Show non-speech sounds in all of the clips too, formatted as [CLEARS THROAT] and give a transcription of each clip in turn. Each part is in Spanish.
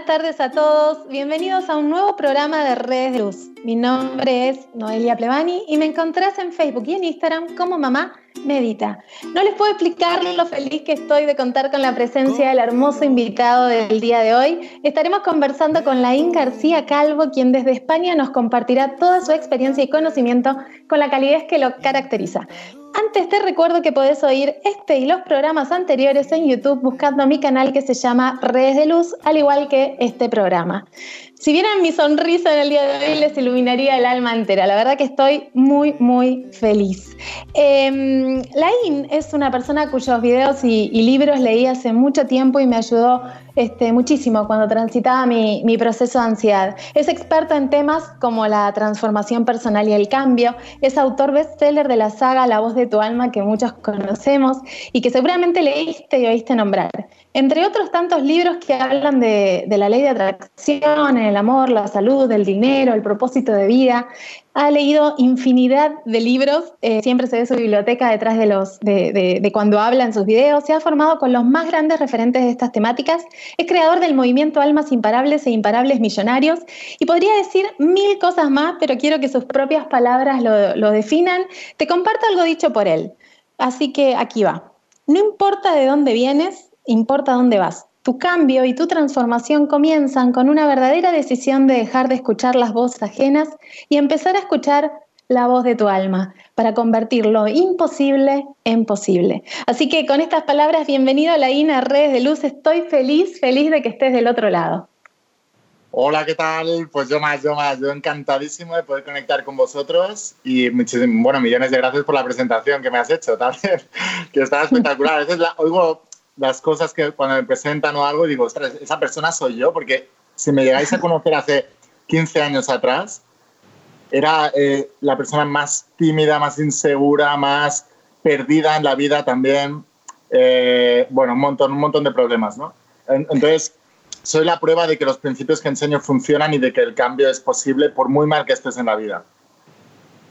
Buenas tardes a todos. Bienvenidos a un nuevo programa de Redes de Luz. Mi nombre es Noelia Plevani y me encontrás en Facebook y en Instagram como Mamá Medita. No les puedo explicar lo feliz que estoy de contar con la presencia del hermoso invitado del día de hoy. Estaremos conversando con Laín García Calvo, quien desde España nos compartirá toda su experiencia y conocimiento con la calidez que lo caracteriza. Antes te recuerdo que podés oír este y los programas anteriores en YouTube buscando mi canal que se llama Redes de Luz, al igual que este programa. Si vieran mi sonrisa en el día de hoy, les iluminaría el alma entera. La verdad que estoy muy, muy feliz. Eh, Lain es una persona cuyos videos y, libros leí hace mucho tiempo y me ayudó este, muchísimo cuando transitaba mi, proceso de ansiedad. Es experta en temas como la transformación personal y el cambio. Es autor bestseller de la saga La voz de tu alma que muchos conocemos y que seguramente leíste y oíste nombrar. Entre otros tantos libros que hablan de, la ley de atracción, el amor, la salud, el dinero, el propósito de vida. Ha leído infinidad de libros, eh, siempre se ve su biblioteca detrás de, los, de, cuando habla en sus videos, se ha formado con los más grandes referentes de estas temáticas, es creador del movimiento Almas Imparables e Imparables Millonarios y podría decir mil cosas más, pero quiero que sus propias palabras lo definan. Te comparto algo dicho por él, así que aquí va. No importa de dónde vienes, importa dónde vas. Tu cambio y tu transformación comienzan con una verdadera decisión de dejar de escuchar las voces ajenas y empezar a escuchar la voz de tu alma para convertir lo imposible en posible. Así que con estas palabras, bienvenido a la INA Redes de Luz. Estoy feliz, feliz de que estés del otro lado. Hola, ¿qué tal? Pues yo más, yo más, yo encantadísimo de poder conectar con vosotros y bueno, millones de gracias por la presentación que me has hecho también, [LAUGHS] que está espectacular. A veces la, oigo las cosas que cuando me presentan o algo digo, ostras, esa persona soy yo, porque si me llegáis a conocer hace 15 años atrás, era eh, la persona más tímida, más insegura, más perdida en la vida también. Eh, bueno, un montón, un montón de problemas, ¿no? Entonces, soy la prueba de que los principios que enseño funcionan y de que el cambio es posible por muy mal que estés en la vida.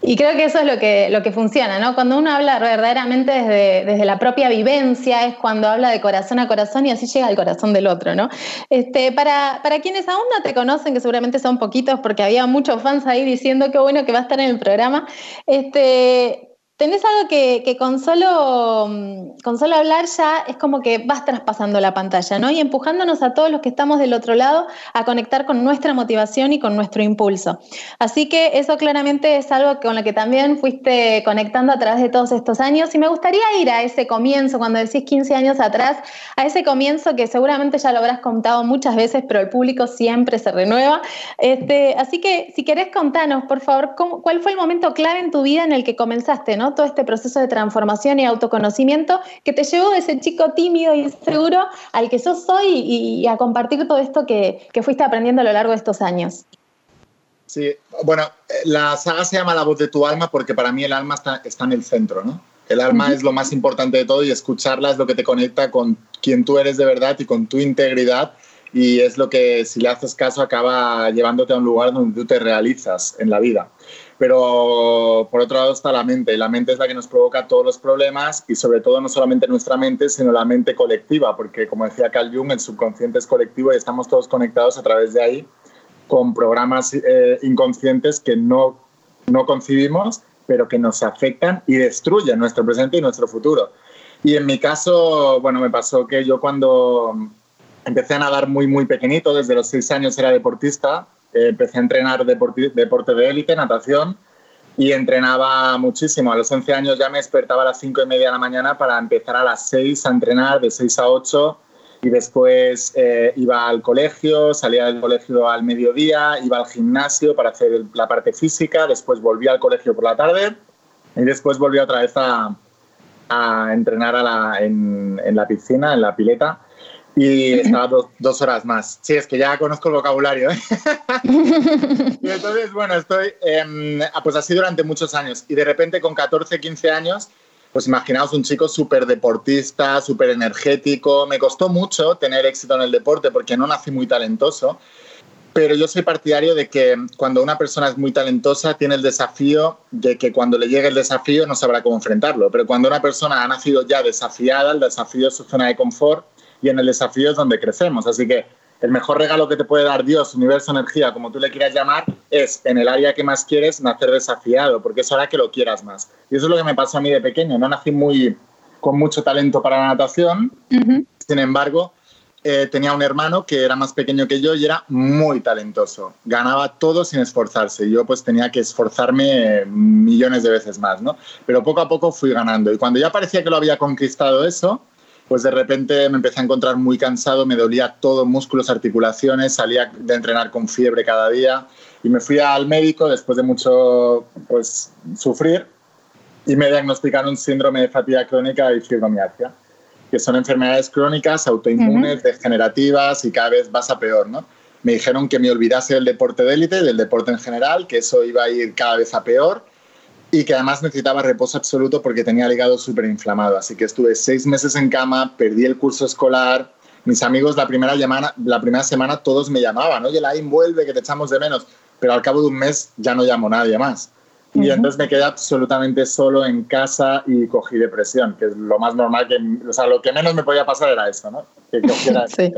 Y creo que eso es lo que, lo que funciona, ¿no? Cuando uno habla verdaderamente desde, desde, la propia vivencia, es cuando habla de corazón a corazón y así llega al corazón del otro, ¿no? Este, para, para quienes aún no te conocen, que seguramente son poquitos porque había muchos fans ahí diciendo qué bueno que va a estar en el programa, este, tenés algo que, con, solo, con solo hablar ya es como que vas traspasando la pantalla, ¿no? Y empujándonos a todos los que estamos del otro lado a conectar con nuestra motivación y con nuestro impulso. Así que eso claramente es algo con lo que también fuiste conectando a través de todos estos años. Y me gustaría ir a ese comienzo, cuando decís 15 años atrás, a ese comienzo que seguramente ya lo habrás contado muchas veces, pero el público siempre se renueva. Este, así que si querés contanos, por favor, cuál fue el momento clave en tu vida en el que comenzaste, ¿no? Todo este proceso de transformación y autoconocimiento que te llevó de ese chico tímido y inseguro al que sos hoy y, y a compartir todo esto que, que, fuiste aprendiendo a lo largo de estos años. Sí, bueno, la saga se llama La voz de tu alma porque para mí el alma está, está en el centro, ¿no? El alma uh -huh. es lo más importante de todo y escucharla es lo que te conecta con quien tú eres de verdad y con tu integridad y es lo que si le haces caso acaba llevándote a un lugar donde tú te realizas en la vida pero por otro lado está la mente, y la mente es la que nos provoca todos los problemas y sobre todo no solamente nuestra mente, sino la mente colectiva, porque como decía Carl Jung, el subconsciente es colectivo y estamos todos conectados a través de ahí con programas eh, inconscientes que no, no concibimos, pero que nos afectan y destruyen nuestro presente y nuestro futuro. Y en mi caso, bueno, me pasó que yo cuando empecé a nadar muy, muy pequeñito, desde los seis años era deportista, empecé a entrenar deporte, deporte de élite, natación, y entrenaba muchísimo. A los 11 años ya me despertaba a las 5 y media de la mañana para empezar a las 6 a entrenar, de 6 a 8, y después eh, iba al colegio, salía del colegio al mediodía, iba al gimnasio para hacer la parte física, después volvía al colegio por la tarde y después volvía otra vez a, a entrenar a la, en, en la piscina, en la pileta y estaba dos, dos, horas más. Sí, es que ya conozco el vocabulario. ¿eh? [LAUGHS] y entonces, bueno, estoy, eh, pues así durante muchos años. Y de repente con 14, 15 años, pues imaginaos un chico súper deportista, súper energético. Me costó mucho tener éxito en el deporte porque no nací muy talentoso. Pero yo soy partidario de que cuando una persona es muy talentosa tiene el desafío de que cuando le llegue el desafío no sabrá cómo enfrentarlo. Pero cuando una persona ha nacido ya desafiada, el desafío es su zona de confort y en el desafío es donde crecemos. Así que el mejor regalo que te puede dar Dios, universo, energía, como tú le quieras llamar, es en el área que más quieres nacer desafiado, porque es hora que lo quieras más. Y eso es lo que me pasó a mí de pequeño. No nací muy con mucho talento para la natación, sin embargo, eh, tenía un hermano que era más pequeño que yo y era muy talentoso. Ganaba todo sin esforzarse. Y yo pues tenía que esforzarme millones de veces más, ¿no? Pero poco a poco fui ganando. Y cuando ya parecía que lo había conquistado eso, pues de repente me empecé a encontrar muy cansado, me dolía todo, músculos, articulaciones, salía de entrenar con fiebre cada día y me fui al médico después de mucho pues sufrir y me diagnosticaron síndrome de fatiga crónica y fibromialgia, que son enfermedades crónicas, autoinmunes, degenerativas y cada vez vas a peor, ¿no? Me dijeron que me olvidase del deporte de élite, del deporte en general, que eso iba a ir cada vez a peor y que además necesitaba reposo absoluto porque tenía el hígado súper inflamado. Así que estuve seis meses en cama, perdí el curso escolar. Mis amigos la primera, llamada, la primera semana todos me llamaban, oye, la vuelve, que te echamos de menos. Pero al cabo de un mes ya no llamo a nadie más. Y entonces me quedé absolutamente solo en casa y cogí depresión, que es lo más normal, que, o sea, lo que menos me podía pasar era eso, ¿no? Que cogiera [LAUGHS] sí.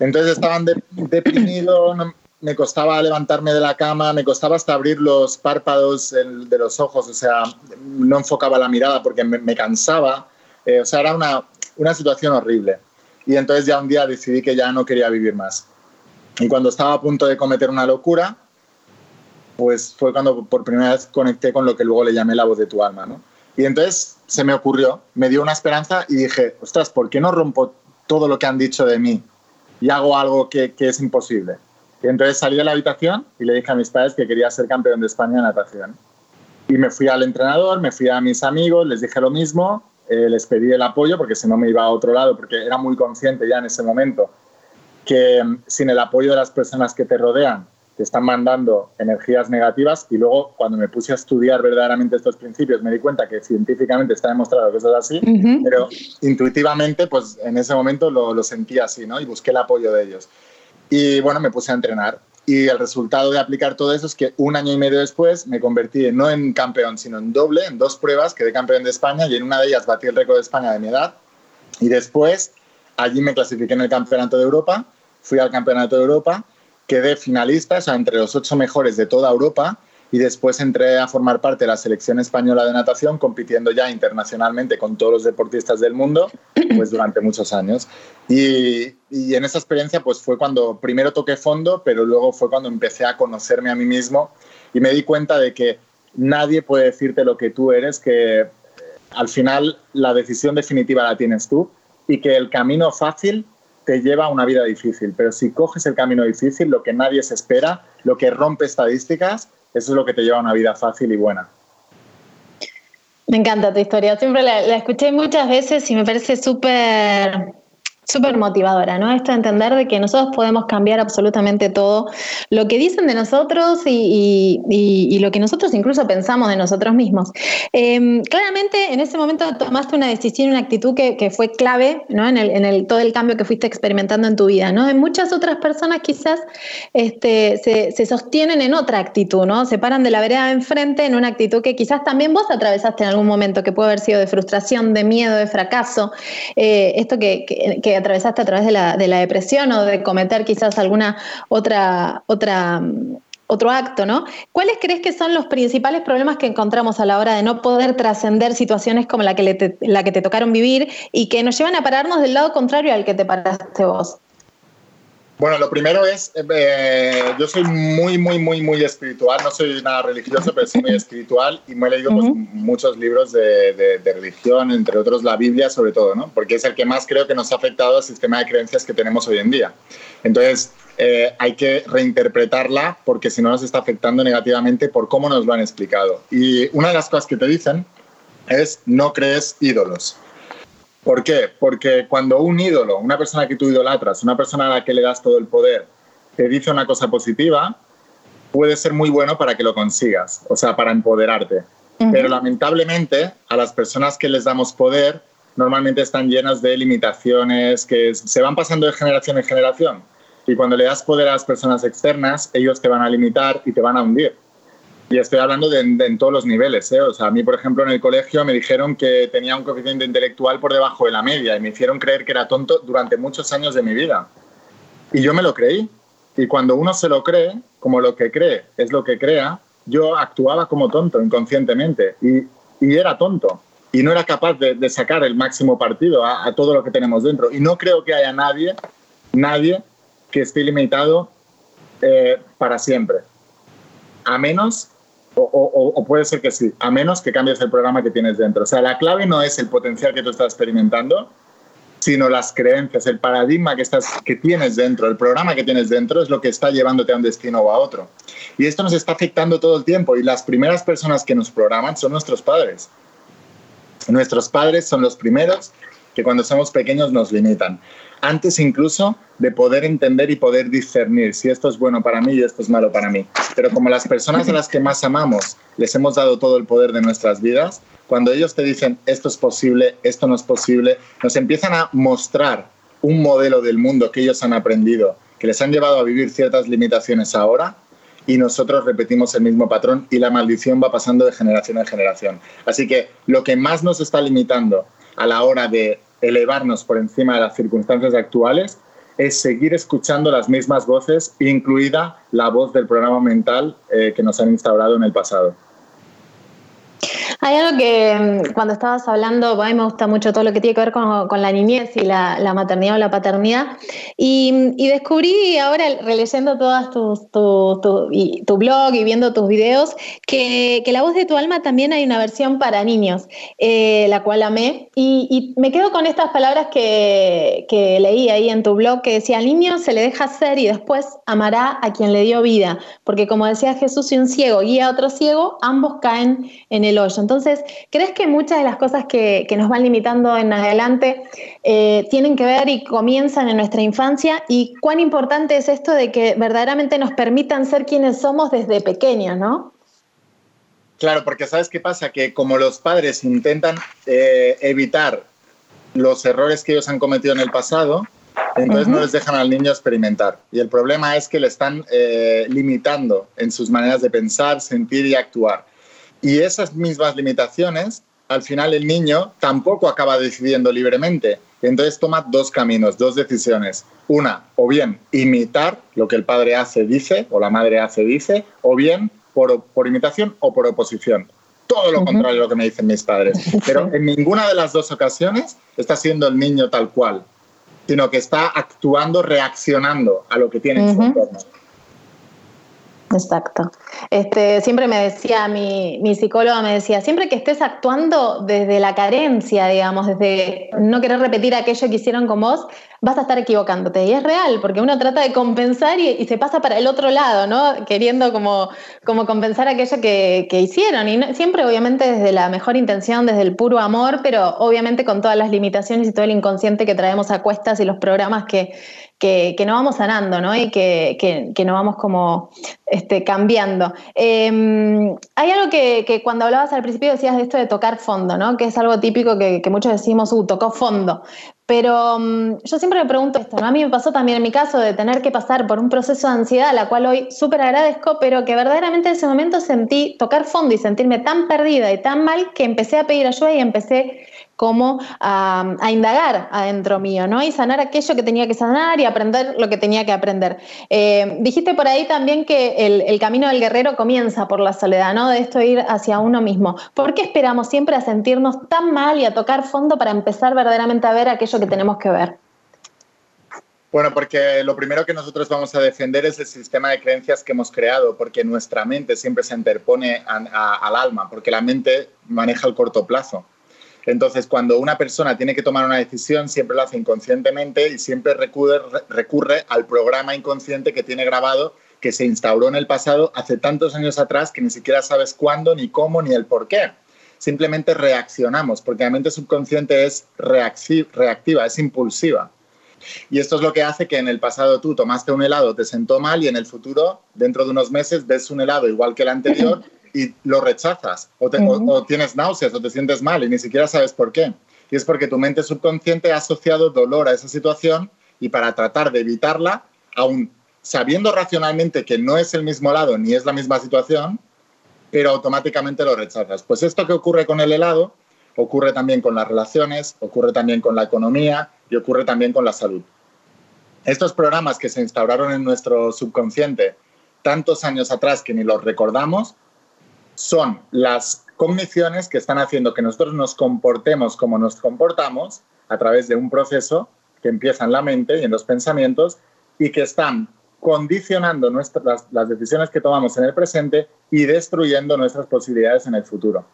Entonces estaban deprimido, me costaba levantarme de la cama, me costaba hasta abrir los párpados de los ojos, o sea, no enfocaba la mirada porque me, cansaba, eh, o sea, era una, una situación horrible. Y entonces ya un día decidí que ya no quería vivir más. Y cuando estaba a punto de cometer una locura, pues fue cuando por primera vez conecté con lo que luego le llamé la voz de tu alma, ¿no? Y entonces se me ocurrió, me dio una esperanza y dije, ostras, ¿por qué no rompo todo lo que han dicho de mí y hago algo que, que es imposible? Y entonces salí de la habitación y le dije a mis padres que quería ser campeón de España en natación. Y me fui al entrenador, me fui a mis amigos, les dije lo mismo, eh, les pedí el apoyo porque si no me iba a otro lado, porque era muy consciente ya en ese momento que mm, sin el apoyo de las personas que te rodean, te están mandando energías negativas y luego cuando me puse a estudiar verdaderamente estos principios me di cuenta que científicamente está demostrado que eso es así, pero intuitivamente pues en ese momento lo, lo sentí así, ¿no? Y busqué el apoyo de ellos. Y bueno, me puse a entrenar. Y el resultado de aplicar todo eso es que un año y medio después me convertí no en campeón, sino en doble, en dos pruebas, quedé campeón de España y en una de ellas batí el récord de España de mi edad. Y después allí me clasifiqué en el Campeonato de Europa, fui al Campeonato de Europa, quedé finalista, o sea, entre los ocho mejores de toda Europa y después entré a formar parte de la selección española de natación, compitiendo ya internacionalmente con todos los deportistas del mundo, pues durante muchos años. Y, y, en esa experiencia pues fue cuando primero toqué fondo, pero luego fue cuando empecé a conocerme a mí mismo y me di cuenta de que nadie puede decirte lo que tú eres, que eh, al final la decisión definitiva la tienes tú y que el camino fácil te lleva a una vida difícil, pero si coges el camino difícil, lo que nadie se espera, lo que rompe estadísticas, eso es lo que te lleva a una vida fácil y buena. Me encanta tu historia. Siempre la, escuché muchas veces y me parece súper súper motivadora, ¿no? Esto de entender de que nosotros podemos cambiar absolutamente todo lo que dicen de nosotros y, lo que nosotros incluso pensamos de nosotros mismos. Em, claramente en ese momento tomaste una decisión, una actitud que, fue clave, ¿no? En, el, todo el cambio que fuiste experimentando en tu vida, ¿no? En muchas otras personas quizás este, se, sostienen en otra actitud, ¿no? Se paran de la vereda enfrente en una actitud que quizás también vos atravesaste en algún momento, que puede haber sido de frustración, de miedo, de fracaso. Eh, esto que atravesaste a través de la, de la, depresión o de cometer quizás alguna otra, otra, otro acto, ¿no? ¿Cuáles crees que son los principales problemas que encontramos a la hora de no poder trascender situaciones como la que, te, la que te tocaron vivir y que nos llevan a pararnos del lado contrario al que te paraste vos? Bueno, lo primero es, eh, yo soy muy, muy, muy, muy espiritual, no soy nada religioso, pero soy muy espiritual y me he leído pues, muchos libros de, de, religión, entre otros la Biblia sobre todo, ¿no? porque es el que más creo que nos ha afectado al sistema de creencias que tenemos hoy en día. Entonces, eh, hay que reinterpretarla porque si no nos está afectando negativamente por cómo nos lo han explicado. Y una de las cosas que te dicen es no crees ídolos. ¿Por qué? Porque cuando un ídolo, una persona que tú idolatras, una persona a la que le das todo el poder, te dice una cosa positiva, puede ser muy bueno para que lo consigas, o sea, para empoderarte. Pero lamentablemente a las personas que les damos poder normalmente están llenas de limitaciones que se van pasando de generación en generación. Y cuando le das poder a las personas externas, ellos te van a limitar y te van a hundir. Y estoy hablando de, en todos los niveles. ¿eh? O sea, a mí, por ejemplo, en el colegio me dijeron que tenía un coeficiente intelectual por debajo de la media y me hicieron creer que era tonto durante muchos años de mi vida. Y yo me lo creí. Y cuando uno se lo cree, como lo que cree es lo que crea, yo actuaba como tonto inconscientemente y, y era tonto y no era capaz de, sacar el máximo partido a, todo lo que tenemos dentro. Y no creo que haya nadie, nadie que esté limitado eh, para siempre. A menos, o, puede ser que sí, a menos que cambies el programa que tienes dentro. O sea, la clave no es el potencial que tú estás experimentando, sino las creencias, el paradigma que, estás, que tienes dentro, el programa que tienes dentro es lo que está llevándote a un destino o a otro. Y esto nos está afectando todo el tiempo y las primeras personas que nos programan son nuestros padres. Nuestros padres son los primeros que cuando somos pequeños nos limitan, antes incluso de poder entender y poder discernir si esto es bueno para mí y esto es malo para mí. Pero como las personas a las que más amamos les hemos dado todo el poder de nuestras vidas, cuando ellos te dicen esto es posible, esto no es posible, nos empiezan a mostrar un modelo del mundo que ellos han aprendido, que les han llevado a vivir ciertas limitaciones ahora, y nosotros repetimos el mismo patrón y la maldición va pasando de generación en generación. Así que lo que más nos está limitando a la hora de elevarnos por encima de las circunstancias actuales es seguir escuchando las mismas voces, incluida la voz del programa mental eh, que nos han instaurado en el pasado. Hay algo que mm, cuando estabas hablando, a mí me gusta mucho todo lo que tiene que ver con, la niñez y la, maternidad o la paternidad. Y, descubrí ahora, releyendo todas tus, tu, blog y viendo tus videos, que, La voz de tu alma también hay una versión para niños, eh, la cual amé. Y, me quedo con estas palabras que, que leí ahí en tu blog, que decía, al niño se le deja ser y después amará a quien le dio vida. Porque como decía Jesús, si un ciego guía a otro ciego, ambos caen en el hoyo. Entonces, ¿crees que muchas de las cosas que, nos van limitando en adelante eh, tienen que ver y comienzan en nuestra infancia? ¿Y cuán importante es esto de que verdaderamente nos permitan ser quienes somos desde pequeños, no? Claro, porque ¿sabes qué pasa? Que como los padres intentan eh, evitar los errores que ellos han cometido en el pasado, entonces no les dejan al niño experimentar. Y el problema es que le están eh, limitando en sus maneras de pensar, sentir y actuar. Y esas mismas limitaciones, al final el niño tampoco acaba decidiendo libremente. Entonces toma dos caminos, dos decisiones. Una, o bien imitar lo que el padre hace, dice, o la madre hace, dice, o bien por, por imitación o por oposición. Todo lo contrario a lo que me dicen mis padres. [LAUGHS] Pero en ninguna de las dos ocasiones está siendo el niño tal cual, sino que está actuando, reaccionando a lo que tiene en su entorno. Exacto. Este, siempre me decía, mi, mi psicóloga me decía, siempre que estés actuando desde la carencia, digamos, desde no querer repetir aquello que hicieron con vos, vas a estar equivocándote. Y es real, porque uno trata de compensar y, se pasa para el otro lado, ¿no? Queriendo como, como compensar aquello que, que hicieron. Y siempre, obviamente, desde la mejor intención, desde el puro amor, pero obviamente con todas las limitaciones y todo el inconsciente que traemos a cuestas y los programas que, que, que no vamos sanando, ¿no? Y que, que, que no vamos como este, cambiando. Em, hay algo que, cuando hablabas al principio decías de esto de tocar fondo, ¿no? Que es algo típico que, muchos decimos, uh, tocó fondo. Pero mm, yo siempre me pregunto esto, ¿no? A mí me pasó también en mi caso de tener que pasar por un proceso de ansiedad, la cual hoy súper agradezco, pero que verdaderamente en ese momento sentí tocar fondo y sentirme tan perdida y tan mal que empecé a pedir ayuda y empecé como a, indagar adentro mío, ¿no? Y sanar aquello que tenía que sanar y aprender lo que tenía que aprender. Eh, dijiste por ahí también que el, camino del guerrero comienza por la soledad, ¿no? De esto ir hacia uno mismo. ¿Por qué esperamos siempre a sentirnos tan mal y a tocar fondo para empezar verdaderamente a ver aquello que tenemos que ver? Bueno, porque lo primero que nosotros vamos a defender es el sistema de creencias que hemos creado, porque nuestra mente siempre se interpone al alma, porque la mente maneja el corto plazo. Entonces, cuando una persona tiene que tomar una decisión, siempre lo hace inconscientemente y siempre recurre, recurre al programa inconsciente que tiene grabado, que se instauró en el pasado hace tantos años atrás que ni siquiera sabes cuándo, ni cómo, ni el por qué. Simplemente reaccionamos, porque la mente subconsciente es reactiva, es impulsiva. Y esto es lo que hace que en el pasado tú tomaste un helado, te sentó mal y en el futuro, dentro de unos meses, ves un helado igual que el anterior y lo rechazas o, tienes náuseas o te sientes mal y ni siquiera sabes por qué. Y es porque tu mente subconsciente ha asociado dolor a esa situación y para tratar de evitarla, aún sabiendo racionalmente que no es el mismo lado ni es la misma situación, pero automáticamente lo rechazas. Pues esto que ocurre con el helado ocurre también con las relaciones, ocurre también con la economía y ocurre también con la salud. Estos programas que se instauraron en nuestro subconsciente tantos años atrás que ni los recordamos, son las cogniciones que están haciendo que nosotros nos comportemos como nos comportamos a través de un proceso que empieza en la mente y en los pensamientos y que están condicionando nuestras, las, decisiones que tomamos en el presente y destruyendo nuestras posibilidades en el futuro.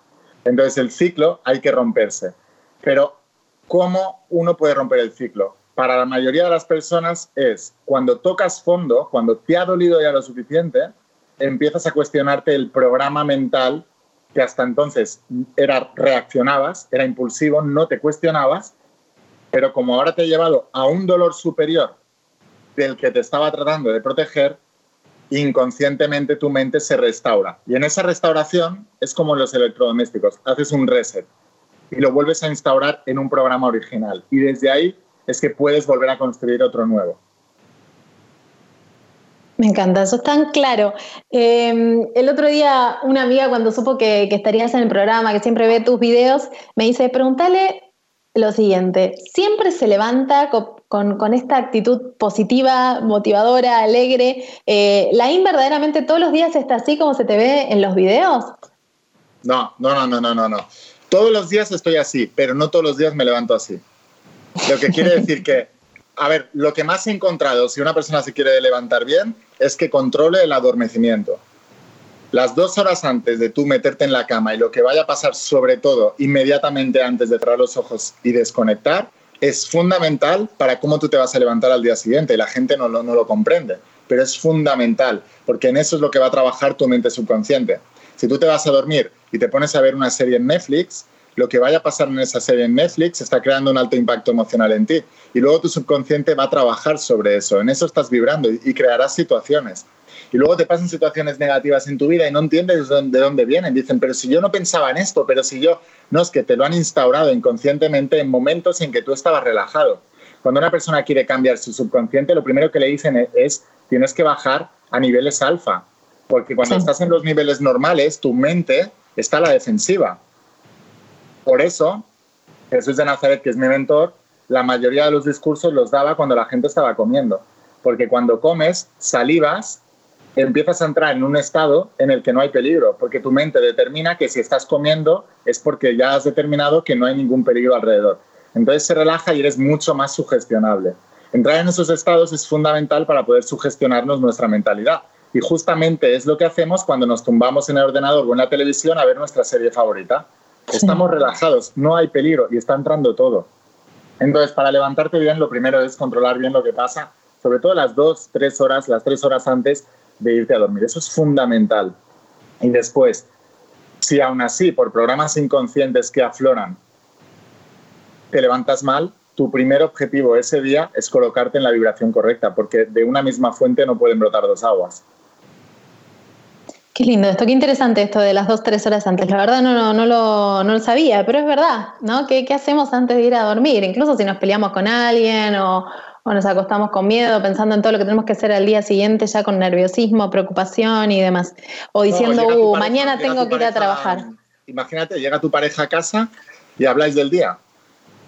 Entonces el ciclo hay que romperse. Pero ¿cómo uno puede romper el ciclo? Para la mayoría de las personas es cuando tocas fondo, cuando te ha dolido ya lo suficiente, empiezas a cuestionarte el programa mental que hasta entonces era reaccionabas, era impulsivo, no te cuestionabas, pero como ahora te ha llevado a un dolor superior del que te estaba tratando de proteger, inconscientemente tu mente se restaura. Y en esa restauración es como los electrodomésticos, haces un reset y lo vuelves a instaurar en un programa original. Y desde ahí es que puedes volver a construir otro nuevo. Me encanta, eso es tan claro. Em, el otro día una amiga cuando supo que, estarías en el programa, que siempre ve tus videos, me dice, pregúntale lo siguiente, ¿siempre se levanta con, esta actitud positiva, motivadora, alegre? Eh, ¿Laín verdaderamente todos los días está así como se te ve en los videos? No, no, no, no, no, no, no. Todos los días estoy así, pero no todos los días me levanto así. Lo que quiere decir que a ver, lo que más he encontrado, si una persona se quiere levantar bien, es que controle el adormecimiento. Las dos horas antes de tú meterte en la cama y lo que vaya a pasar, sobre todo inmediatamente antes de cerrar los ojos y desconectar, es fundamental para cómo tú te vas a levantar al día siguiente. Y la gente no, no lo comprende, pero es fundamental, porque en eso es lo que va a trabajar tu mente subconsciente. Si tú te vas a dormir y te pones a ver una serie en Netflix, lo que vaya a pasar en esa serie en Netflix está creando un alto impacto emocional en ti. Y luego tu subconsciente va a trabajar sobre eso. En eso estás vibrando y, crearás situaciones. Y luego te pasan situaciones negativas en tu vida y no entiendes de dónde vienen. Dicen, pero si yo no pensaba en esto, pero si yo... No, es que te lo han instaurado inconscientemente en momentos en que tú estabas relajado. Cuando una persona quiere cambiar su subconsciente, lo primero que le dicen es, tienes que bajar a niveles alfa. Porque cuando estás en los niveles normales, tu mente está a la defensiva. Por eso, Jesús de Nazaret, que es mi mentor, la mayoría de los discursos los daba cuando la gente estaba comiendo. Porque cuando comes, salivas, empiezas a entrar en un estado en el que no hay peligro, porque tu mente determina que si estás comiendo es porque ya has determinado que no hay ningún peligro alrededor. Entonces se relaja y eres mucho más sugestionable. Entrar en esos estados es fundamental para poder sugestionarnos nuestra mentalidad. Y justamente es lo que hacemos cuando nos tumbamos en el ordenador o en la televisión a ver nuestra serie favorita. Estamos relajados, no hay peligro y está entrando todo. Entonces, para levantarte bien, lo primero es controlar bien lo que pasa, sobre todo las dos, tres horas, las tres horas antes de irte a dormir. Eso es fundamental. Y después, si aún así, por programas inconscientes que afloran, te levantas mal, tu primer objetivo ese día es colocarte en la vibración correcta, porque de una misma fuente no pueden brotar dos aguas. Qué lindo esto, qué interesante esto de las dos, tres horas antes. La verdad no, no, no, lo, no lo sabía, pero es verdad, ¿no? ¿Qué, ¿Qué, hacemos antes de ir a dormir? Incluso si nos peleamos con alguien o, o, nos acostamos con miedo, pensando en todo lo que tenemos que hacer al día siguiente, ya con nerviosismo, preocupación y demás. O diciendo, uh, mañana tengo que ir a trabajar. Imagínate, llega tu pareja a casa y habláis del día.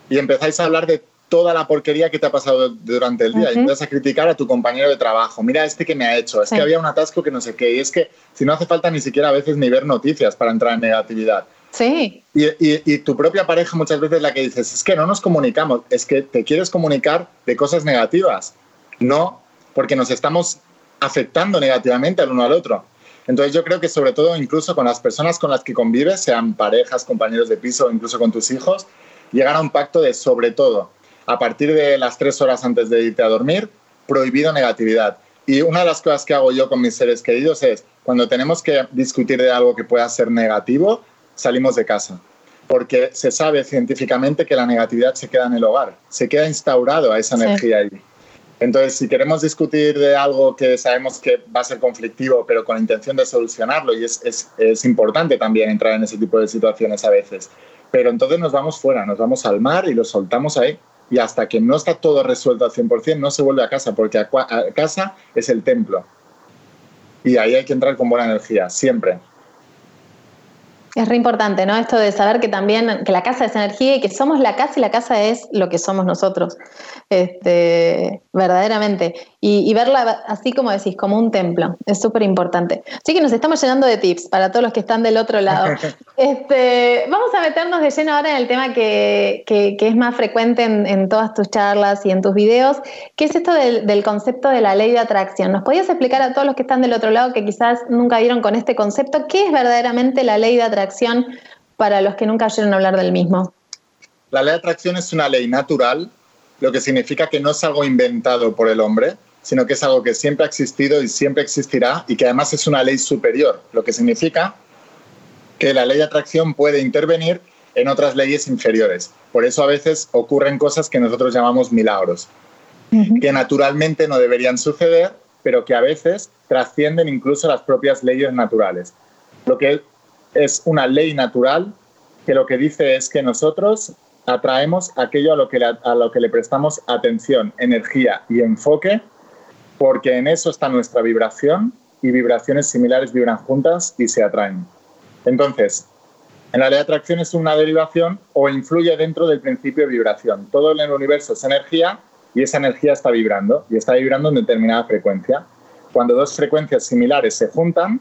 Y empezáis a hablar de toda la porquería que te ha pasado durante el día y empiezas a criticar a tu compañero de trabajo. Mira este que me ha hecho, es que había un atasco que no sé qué. Y es que si no hace falta ni siquiera a veces ni ver noticias para entrar en negatividad. Sí. Y, y, tu propia pareja muchas veces la que dices, es que no nos comunicamos, es que te quieres comunicar de cosas negativas. No, porque nos estamos afectando negativamente al uno al otro. Entonces yo creo que sobre todo incluso con las personas con las que convives, sean parejas, compañeros de piso, incluso con tus hijos, llegar a un pacto de sobre todo a partir de las tres horas antes de irte a dormir, prohibido negatividad. Y una de las cosas que hago yo con mis seres queridos es, cuando tenemos que discutir de algo que pueda ser negativo, salimos de casa. Porque se sabe científicamente que la negatividad se queda en el hogar, se queda instaurado a esa energía ahí. Entonces, si queremos discutir de algo que sabemos que va a ser conflictivo, pero con intención de solucionarlo, y es, es, es importante también entrar en ese tipo de situaciones a veces, pero entonces nos vamos fuera, nos vamos al mar y lo soltamos ahí y hasta que no está todo resuelto al 100% no se vuelve a casa, porque a, casa es el templo. Y ahí hay que entrar con buena energía, siempre. Es re importante, ¿no? Esto de saber que también, que la casa es energía y que somos la casa y la casa es lo que somos nosotros, este, verdaderamente. Y, verla así como decís, como un templo, es súper importante. Así que nos estamos llenando de tips para todos los que están del otro lado. [LAUGHS] Este, vamos a meternos de lleno ahora en el tema que, es más frecuente en, todas tus charlas y en tus videos, que es esto del, del concepto de la ley de atracción. ¿Nos podías explicar a todos los que están del otro lado que quizás nunca vieron con este concepto qué es verdaderamente la ley de atracción para los que nunca oyeron hablar del mismo? La ley de atracción es una ley natural, lo que significa que no es algo inventado por el hombre, sino que es algo que siempre ha existido y siempre existirá y que además es una ley superior, lo que significa que la ley de atracción puede intervenir en otras leyes inferiores. Por eso a veces ocurren cosas que nosotros llamamos milagros, que naturalmente no deberían suceder, pero que a veces trascienden incluso las propias leyes naturales. Lo que es una ley natural que lo que dice es que nosotros atraemos aquello a lo que le, a lo que le prestamos atención, energía y enfoque, porque en eso está nuestra vibración y vibraciones similares vibran juntas y se atraen. Entonces, en la ley de atracción es una derivación o influye dentro del principio de vibración. Todo en el universo es energía y esa energía está vibrando y está vibrando en determinada frecuencia. Cuando dos frecuencias similares se juntan,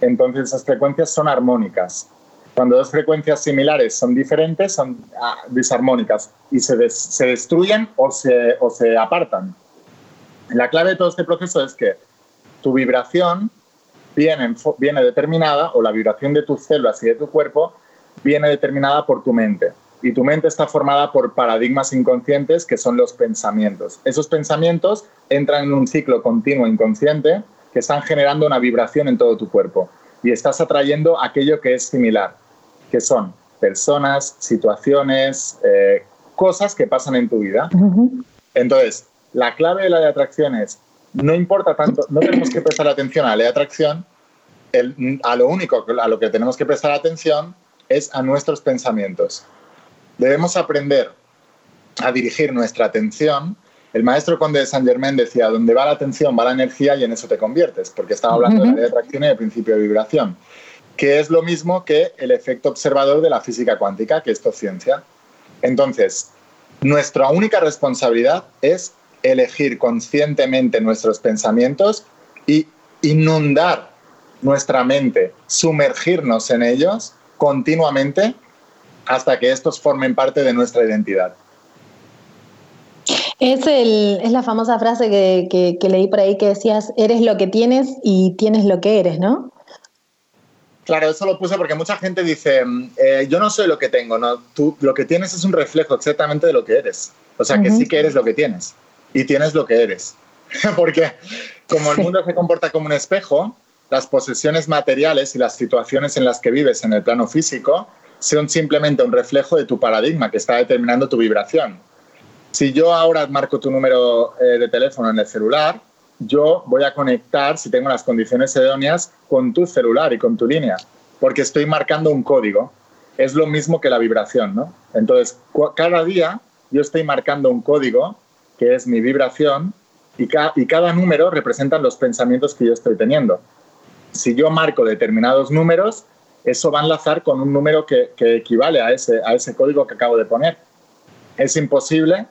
entonces esas frecuencias son armónicas. Cuando dos frecuencias similares son diferentes, son ah, disarmónicas y se, destruyen o se, o se apartan. La clave de todo este proceso es que tu vibración viene, viene determinada, o la vibración de tus células y de tu cuerpo, viene determinada por tu mente. Y tu mente está formada por paradigmas inconscientes que son los pensamientos. Esos pensamientos entran en un ciclo continuo inconsciente que están generando una vibración en todo tu cuerpo y estás atrayendo aquello que es similar, que son personas, situaciones, eh, cosas que pasan en tu vida. Entonces, la clave de la de atracción es, no importa tanto, no tenemos que prestar atención a la de atracción, a lo único a lo que tenemos que prestar atención es a nuestros pensamientos. Debemos aprender a dirigir nuestra atención el maestro conde de Saint Germain decía, donde va la atención va la energía y en eso te conviertes, porque estaba hablando de la ley de atracción y del principio de vibración, que es lo mismo que el efecto observador de la física cuántica, que esto es ciencia. Entonces, nuestra única responsabilidad es elegir conscientemente nuestros pensamientos y inundar nuestra mente, sumergirnos en ellos continuamente hasta que estos formen parte de nuestra identidad. Es, el, es la famosa frase que, leí por ahí que decías, eres lo que tienes y tienes lo que eres, ¿no? Claro, eso lo puse porque mucha gente dice, eh, yo no soy lo que tengo, no, tú lo que tienes es un reflejo exactamente de lo que eres. O sea, que sí que eres lo que tienes y tienes lo que eres. [LAUGHS] porque como el mundo se comporta como un espejo, las posesiones materiales y las situaciones en las que vives en el plano físico son simplemente un reflejo de tu paradigma que está determinando tu vibración. Si yo ahora marco tu número eh, de teléfono en el celular, yo voy a conectar, si tengo las condiciones idóneas, con tu celular y con tu línea, porque estoy marcando un código. Es lo mismo que la vibración, ¿no? Entonces, cada día yo estoy marcando un código, que es mi vibración, y, y cada número representa los pensamientos que yo estoy teniendo. Si yo marco determinados números, eso va a enlazar con un número que, que equivale a ese, a ese código que acabo de poner. Es imposible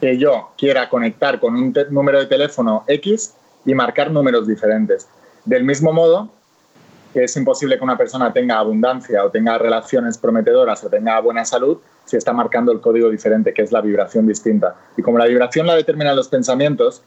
que yo quiera conectar con un número de teléfono X y marcar números diferentes. Del mismo modo que es imposible que una persona tenga abundancia o tenga relaciones prometedoras o tenga buena salud si está marcando el código diferente, que es la vibración distinta. Y como la vibración la determinan los pensamientos,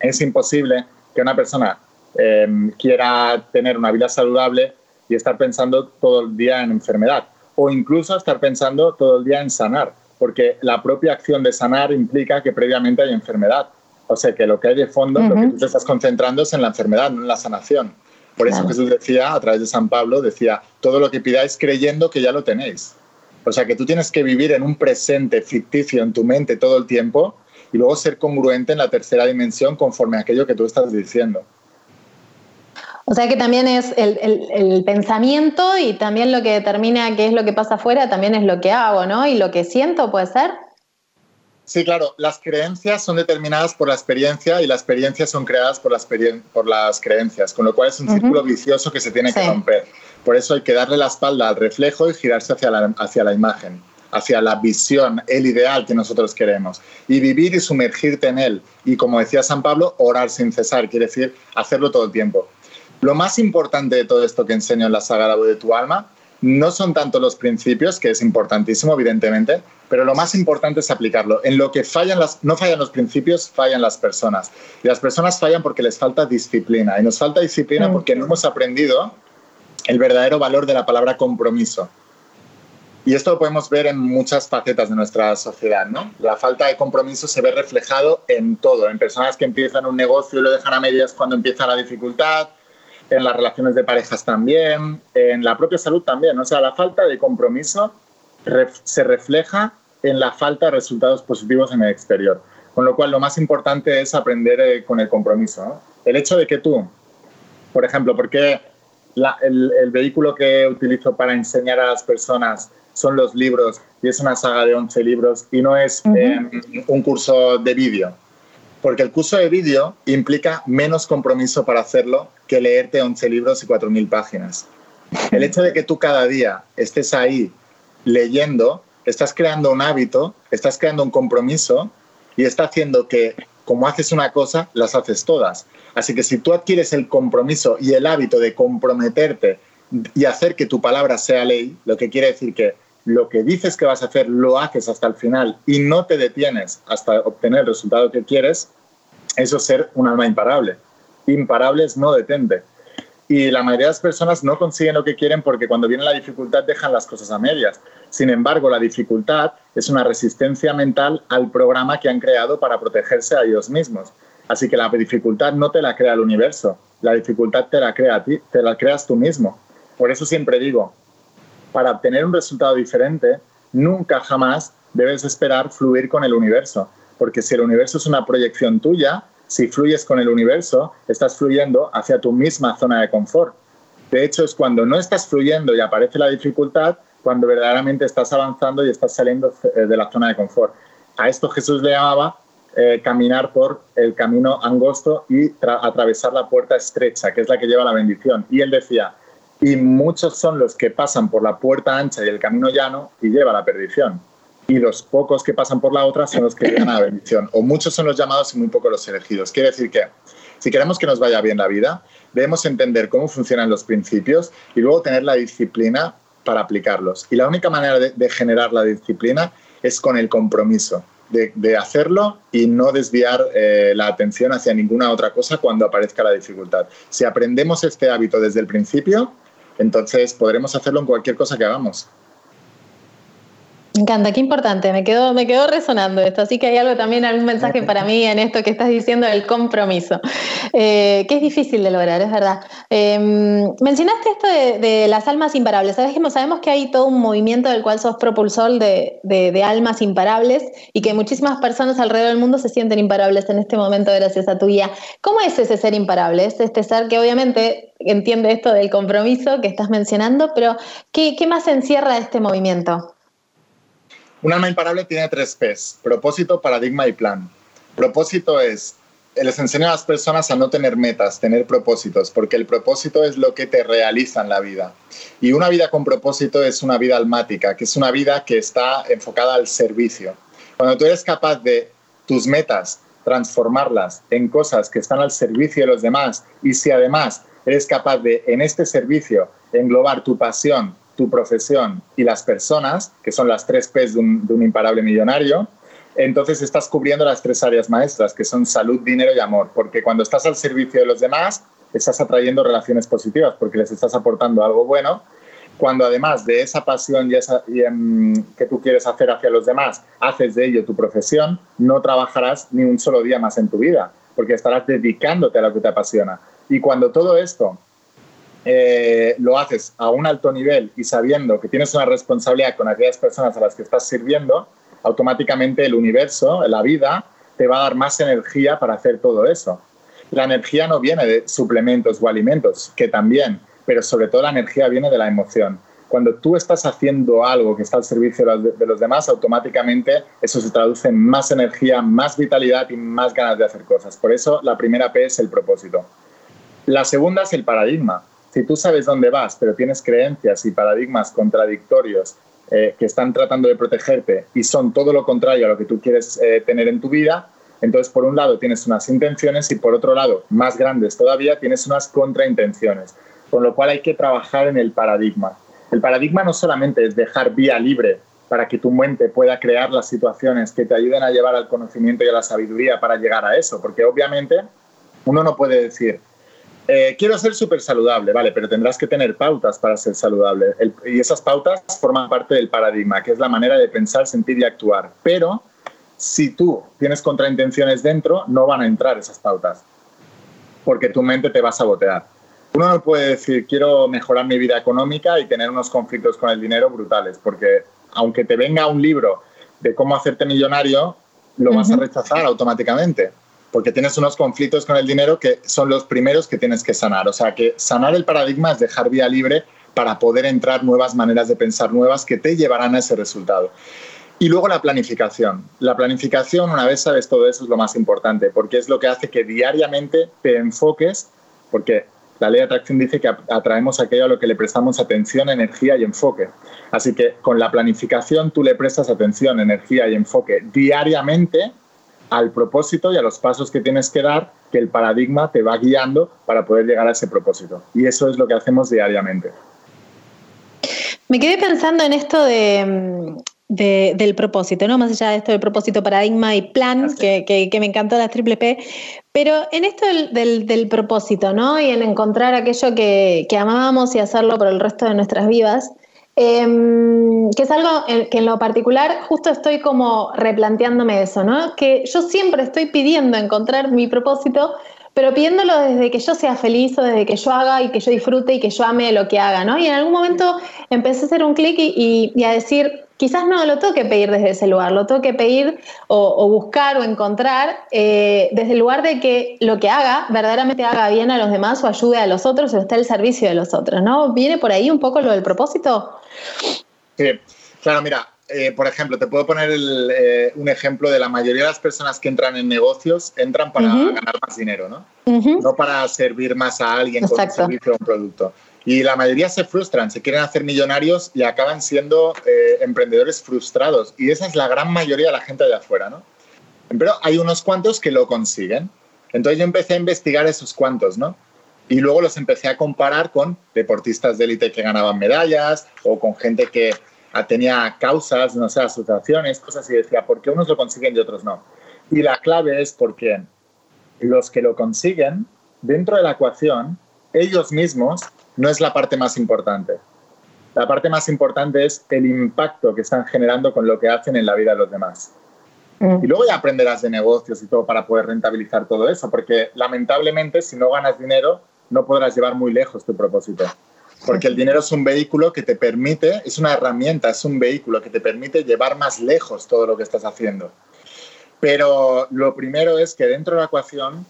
es imposible que una persona em, quiera tener una vida saludable y estar pensando todo el día en enfermedad o incluso estar pensando todo el día en sanar porque la propia acción de sanar implica que previamente hay enfermedad. O sea, que lo que hay de fondo, lo que tú te estás concentrando es en la enfermedad, no en la sanación. Por eso Jesús decía, a través de San Pablo, decía, todo lo que pidáis creyendo que ya lo tenéis. O sea, que tú tienes que vivir en un presente ficticio en tu mente todo el tiempo y luego ser congruente en la tercera dimensión conforme a aquello que tú estás diciendo. O sea que también es el, pensamiento y también lo que determina qué es lo que pasa afuera, también es lo que hago, ¿no? Y lo que siento, ¿puede ser? Sí, claro, las creencias son determinadas por la experiencia y las experiencias son creadas por las, por las creencias, con lo cual es un círculo vicioso que se tiene que romper. Por eso hay que darle la espalda al reflejo y girarse hacia la, hacia la imagen, hacia la visión, el ideal que nosotros queremos. Y vivir y sumergirte en él. Y como decía San Pablo, orar sin cesar, quiere decir hacerlo todo el tiempo. Lo más importante de todo esto que enseño en la saga La voz de tu alma no son tanto los principios, que es importantísimo, evidentemente, pero lo más importante es aplicarlo. En lo que fallan las, no fallan los principios, fallan las personas. Y las personas fallan porque les falta disciplina. Y nos falta disciplina mm. porque no hemos aprendido el verdadero valor de la palabra compromiso. Y esto lo podemos ver en muchas facetas de nuestra sociedad, ¿no? La falta de compromiso se ve reflejado en todo, en personas que empiezan un negocio y lo dejan a medias cuando empieza la dificultad, en las relaciones de parejas también, en la propia salud también. O sea, la falta de compromiso se refleja en la falta de resultados positivos en el exterior. Con lo cual, lo más importante es aprender eh, con el compromiso. El hecho de que tú, por ejemplo, el, vehículo que utilizo para enseñar a las personas son los libros y es una saga de 11 libros y no es em, un curso de vídeo. Porque el curso de vídeo implica menos compromiso para hacerlo que leerte 11 libros y 4.000 páginas. El hecho de que tú cada día estés ahí leyendo, estás creando un hábito, estás creando un compromiso y está haciendo que, como haces una cosa, las haces todas. Así que si tú adquieres el compromiso y el hábito de comprometerte y hacer que tu palabra sea ley, lo que quiere decir que lo que dices que vas a hacer lo haces hasta el final y no te detienes hasta obtener el resultado que quieres, eso es ser un alma imparable. Imparable es no detente. Y la mayoría de las personas no consiguen lo que quieren porque cuando viene la dificultad dejan las cosas a medias. Sin embargo, la dificultad es una resistencia mental al programa que han creado para protegerse a ellos mismos. Así que la dificultad no te la crea el universo, la dificultad te la crea a ti, te la creas tú mismo. Por eso siempre digo, para obtener un resultado diferente, nunca jamás debes esperar fluir con el universo, porque si el universo es una proyección tuya, si fluyes con el universo, estás fluyendo hacia tu misma zona de confort. De hecho, es cuando no estás fluyendo y aparece la dificultad, cuando verdaderamente estás avanzando y estás saliendo eh, de la zona de confort. A esto Jesús le llamaba eh, caminar por el camino angosto y atravesar la puerta estrecha, que es la que lleva la bendición. Y él decía, y muchos son los que pasan por la puerta ancha y el camino llano y lleva la perdición. Y los pocos que pasan por la otra son los que llegan a la bendición. O muchos son los llamados y muy pocos los elegidos. Quiere decir que si queremos que nos vaya bien la vida, debemos entender cómo funcionan los principios y luego tener la disciplina para aplicarlos. Y la única manera de, generar la disciplina es con el compromiso. De, hacerlo y no desviar eh, la atención hacia ninguna otra cosa cuando aparezca la dificultad. Si aprendemos este hábito desde el principio, entonces podremos hacerlo en cualquier cosa que hagamos. Me encanta, qué importante, me quedó, me quedó resonando esto, así que hay algo también, algún mensaje para mí en esto que estás diciendo del compromiso, eh, que es difícil de lograr, es verdad. Em, mencionaste esto de, las almas imparables, ¿sabes? Sabemos que hay todo un movimiento del cual sos propulsor de, de, almas imparables y que muchísimas personas alrededor del mundo se sienten imparables en este momento gracias a tu guía. ¿Cómo es ese ser imparable? Es este ser que obviamente entiende esto del compromiso que estás mencionando, pero ¿qué, qué más encierra este movimiento? Un alma imparable tiene tres P's, propósito, paradigma y plan. Propósito es, les enseño a las personas a no tener metas, tener propósitos, porque el propósito es lo que te realiza en la vida. Y una vida con propósito es una vida almática, que es una vida que está enfocada al servicio. Cuando tú eres capaz de tus metas transformarlas en cosas que están al servicio de los demás y si además eres capaz de en este servicio englobar tu pasión, tu profesión y las personas, que son las tres P's de un, imparable millonario, entonces estás cubriendo las tres áreas maestras, que son salud, dinero y amor, porque cuando estás al servicio de los demás, estás atrayendo relaciones positivas, porque les estás aportando algo bueno. Cuando además de esa pasión y, esa, em, que tú quieres hacer hacia los demás, haces de ello tu profesión, no trabajarás ni un solo día más en tu vida, porque estarás dedicándote a lo que te apasiona. Y cuando todo esto eh, lo haces a un alto nivel y sabiendo que tienes una responsabilidad con aquellas personas a las que estás sirviendo, automáticamente el universo, la vida, te va a dar más energía para hacer todo eso. La energía no viene de suplementos o alimentos, que también, pero sobre todo la energía viene de la emoción. Cuando tú estás haciendo algo que está al servicio de los demás, automáticamente eso se traduce en más energía, más vitalidad y más ganas de hacer cosas. Por eso la primera P es el propósito. La segunda es el paradigma si tú sabes dónde vas, pero tienes creencias y paradigmas contradictorios eh, que están tratando de protegerte y son todo lo contrario a lo que tú quieres eh, tener en tu vida, entonces por un lado tienes unas intenciones y por otro lado, más grandes todavía, tienes unas contraintenciones. Con lo cual hay que trabajar en el paradigma. El paradigma no solamente es dejar vía libre para que tu mente pueda crear las situaciones que te ayuden a llevar al conocimiento y a la sabiduría para llegar a eso, porque obviamente uno no puede decir, eh, quiero ser súper saludable, vale, pero tendrás que tener pautas para ser saludable. y esas pautas forman parte del paradigma, que es la manera de pensar, sentir y actuar. Pero si tú tienes contraintenciones dentro, no van a entrar esas pautas, porque tu mente te va a sabotear. Uno no puede decir, quiero mejorar mi vida económica y tener unos conflictos con el dinero brutales, porque aunque te venga un libro de cómo hacerte millonario, lo vas a rechazar automáticamente porque tienes unos conflictos con el dinero que son los primeros que tienes que sanar. O sea, que sanar el paradigma es dejar vía libre para poder entrar nuevas maneras de pensar nuevas que te llevarán a ese resultado. Y luego la planificación. La planificación, una vez sabes todo eso, es lo más importante, porque es lo que hace que diariamente te enfoques, porque la ley de atracción dice que atraemos aquello a lo que le prestamos atención, energía y enfoque. Así que con la planificación tú le prestas atención, energía y enfoque diariamente al propósito y a los pasos que tienes que dar, que el paradigma te va guiando para poder llegar a ese propósito. Y eso es lo que hacemos diariamente. Me quedé pensando en esto de, del propósito, ¿no? Más allá de esto del propósito, paradigma y plan, que, me encantó la triple P, pero en esto del, propósito, ¿no? Y en encontrar aquello que, que amábamos y hacerlo por el resto de nuestras vidas. Em, que es algo que en lo particular justo estoy como replanteándome eso, ¿no? Que yo siempre estoy pidiendo encontrar mi propósito, pero pidiéndolo desde que yo sea feliz o desde que yo haga y que yo disfrute y que yo ame lo que haga, ¿no? Y en algún momento empecé a hacer un clic y, a decir, quizás no lo tengo que pedir desde ese lugar, lo tengo que pedir o, buscar o encontrar eh, desde el lugar de que lo que haga verdaderamente haga bien a los demás o ayude a los otros o esté al servicio de los otros, ¿no? ¿Viene por ahí un poco lo del propósito? Sí, claro, mira, eh, por ejemplo, te puedo poner eh, un ejemplo de la mayoría de las personas que entran en negocios, entran para ganar más dinero, ¿no? No para servir más a alguien con un servicio o un producto. Y la mayoría se frustran, se quieren hacer millonarios y acaban siendo eh, emprendedores frustrados. Y esa es la gran mayoría de la gente de afuera, ¿no? Pero hay unos cuantos que lo consiguen. Entonces yo empecé a investigar esos cuantos, ¿no? Y luego los empecé a comparar con deportistas de élite que ganaban medallas o con gente que tenía causas, no sé, asociaciones, cosas y decía, ¿por qué unos lo consiguen y otros no? Y la clave es porque los que lo consiguen, dentro de la ecuación, ellos mismos no es la parte más importante. La parte más importante es el impacto que están generando con lo que hacen en la vida de los demás. Mm. Y luego ya aprenderás de negocios y todo para poder rentabilizar todo eso, porque lamentablemente si no ganas dinero no podrás llevar muy lejos tu propósito. Porque el dinero es un vehículo que te permite, es una herramienta, es un vehículo que te permite llevar más lejos todo lo que estás haciendo. Pero lo primero es que dentro de la ecuación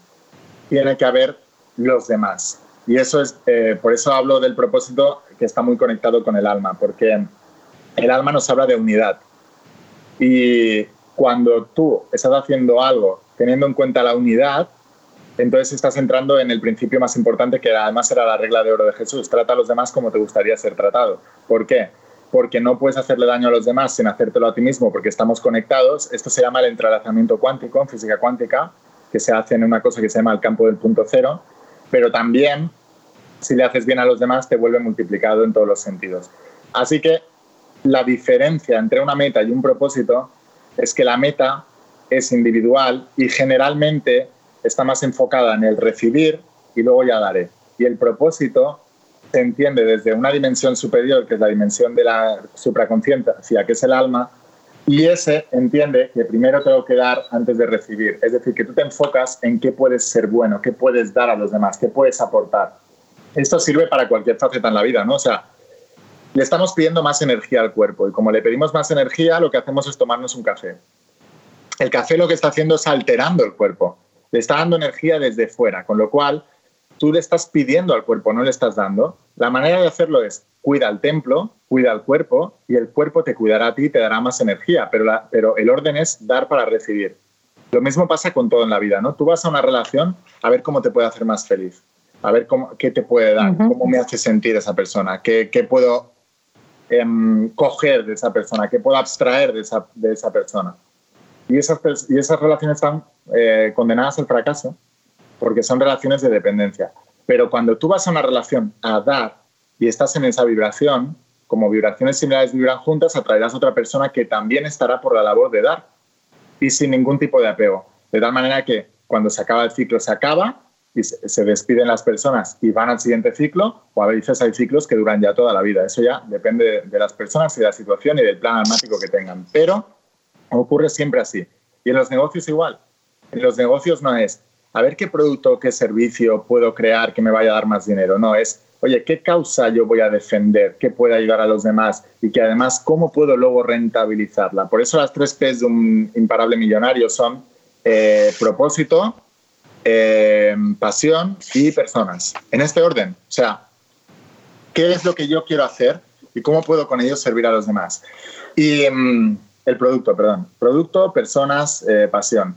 tiene que haber los demás. Y eso es, eh, por eso hablo del propósito que está muy conectado con el alma, porque el alma nos habla de unidad. Y cuando tú estás haciendo algo teniendo en cuenta la unidad, entonces estás entrando en el principio más importante que además era la regla de oro de Jesús. Trata a los demás como te gustaría ser tratado. ¿Por qué? Porque no puedes hacerle daño a los demás sin hacértelo a ti mismo porque estamos conectados. Esto se llama el entrelazamiento cuántico en física cuántica, que se hace en una cosa que se llama el campo del punto cero. Pero también, si le haces bien a los demás, te vuelve multiplicado en todos los sentidos. Así que la diferencia entre una meta y un propósito es que la meta es individual y generalmente está más enfocada en el recibir y luego ya daré. Y el propósito se entiende desde una dimensión superior, que es la dimensión de la supraconciencia, que es el alma, y ese entiende que primero tengo que dar antes de recibir. Es decir, que tú te enfocas en qué puedes ser bueno, qué puedes dar a los demás, qué puedes aportar. Esto sirve para cualquier faceta en la vida, ¿no? O sea, le estamos pidiendo más energía al cuerpo y como le pedimos más energía, lo que hacemos es tomarnos un café. El café lo que está haciendo es alterando el cuerpo le está dando energía desde fuera, con lo cual tú le estás pidiendo al cuerpo, no le estás dando. La manera de hacerlo es cuida el templo, cuida el cuerpo y el cuerpo te cuidará a ti y te dará más energía, pero, pero el orden es dar para recibir. Lo mismo pasa con todo en la vida, ¿no? Tú vas a una relación a ver cómo te puede hacer más feliz. A ver cómo, qué te puede dar, cómo me hace sentir esa persona, qué, qué puedo em, coger de esa persona, qué puedo abstraer de esa, de esa persona. Y esas, y esas relaciones están eh, condenadas al fracaso porque son relaciones de dependencia. Pero cuando tú vas a una relación a dar y estás en esa vibración, como vibraciones similares vibran juntas, atraerás a otra persona que también estará por la labor de dar y sin ningún tipo de apego. De tal manera que cuando se acaba el ciclo se acaba y se despiden las personas y van al siguiente ciclo, o a veces hay ciclos que duran ya toda la vida. Eso ya depende de las personas y de la situación y del plan almático que tengan. Pero ocurre siempre así. Y en los negocios igual. En los negocios no es, a ver qué producto o qué servicio puedo crear que me vaya a dar más dinero. No, es, oye, ¿qué causa yo voy a defender? ¿Qué puede ayudar a los demás? Y que además, ¿cómo puedo luego rentabilizarla? Por eso las tres P's de un imparable millonario son eh, propósito, eh, pasión y personas. En este orden. O sea, ¿qué es lo que yo quiero hacer y cómo puedo con ello servir a los demás? Y mm, el producto, perdón. Producto, personas, eh, pasión.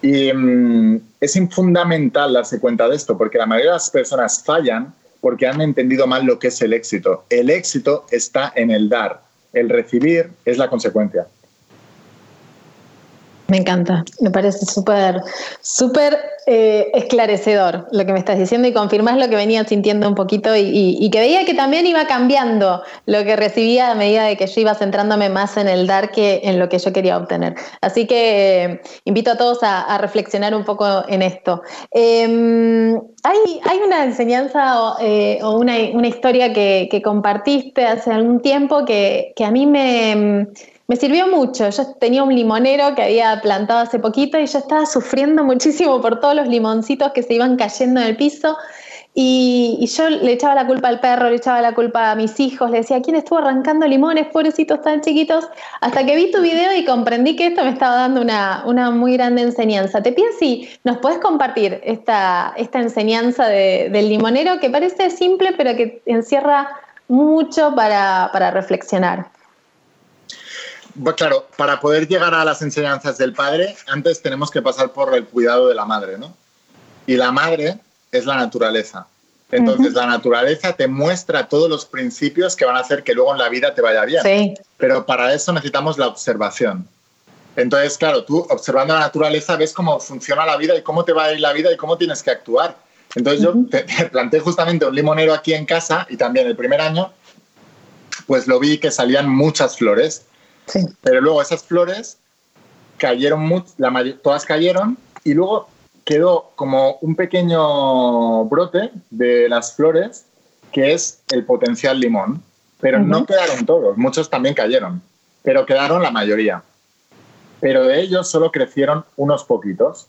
Y mm, es fundamental darse cuenta de esto, porque la mayoría de las personas fallan porque han entendido mal lo que es el éxito. El éxito está en el dar, el recibir es la consecuencia. Me encanta, me parece súper, súper eh, esclarecedor lo que me estás diciendo y confirmás lo que venía sintiendo un poquito y, que veía que también iba cambiando lo que recibía a medida de que yo iba centrándome más en el dar que en lo que yo quería obtener. Así que eh, invito a todos a, reflexionar un poco en esto. Em, hay, hay, una enseñanza o, eh, una, historia que, compartiste hace algún tiempo que a mí me me sirvió mucho. Yo tenía un limonero que había plantado hace poquito y yo estaba sufriendo muchísimo por todos los limoncitos que se iban cayendo en el piso. Y, yo le echaba la culpa al perro, le echaba la culpa a mis hijos, le decía, ¿quién estuvo arrancando limones, pobrecitos tan chiquitos? Hasta que vi tu video y comprendí que esto me estaba dando una, una muy grande enseñanza. Te pido si nos puedes compartir esta, esta enseñanza del limonero que parece simple, pero que encierra mucho para, para reflexionar. Claro, para poder llegar a las enseñanzas del padre, antes tenemos que pasar por el cuidado de la madre, ¿no? Y la madre es la naturaleza. Entonces, la naturaleza te muestra todos los principios que van a hacer que luego en la vida te vaya bien. Sí. Pero para eso necesitamos la observación. Entonces, claro, tú observando la naturaleza ves cómo funciona la vida y cómo te va a ir la vida y cómo tienes que actuar. Entonces, yo te [LAUGHS] planté justamente un limonero aquí en casa y también el primer año, pues lo vi que salían muchas flores pero luego esas flores cayeron, la todas cayeron y luego quedó como un pequeño brote de las flores que es el potencial limón. Pero no quedaron todos, muchos también cayeron, pero quedaron la mayoría. Pero de ellos solo crecieron unos poquitos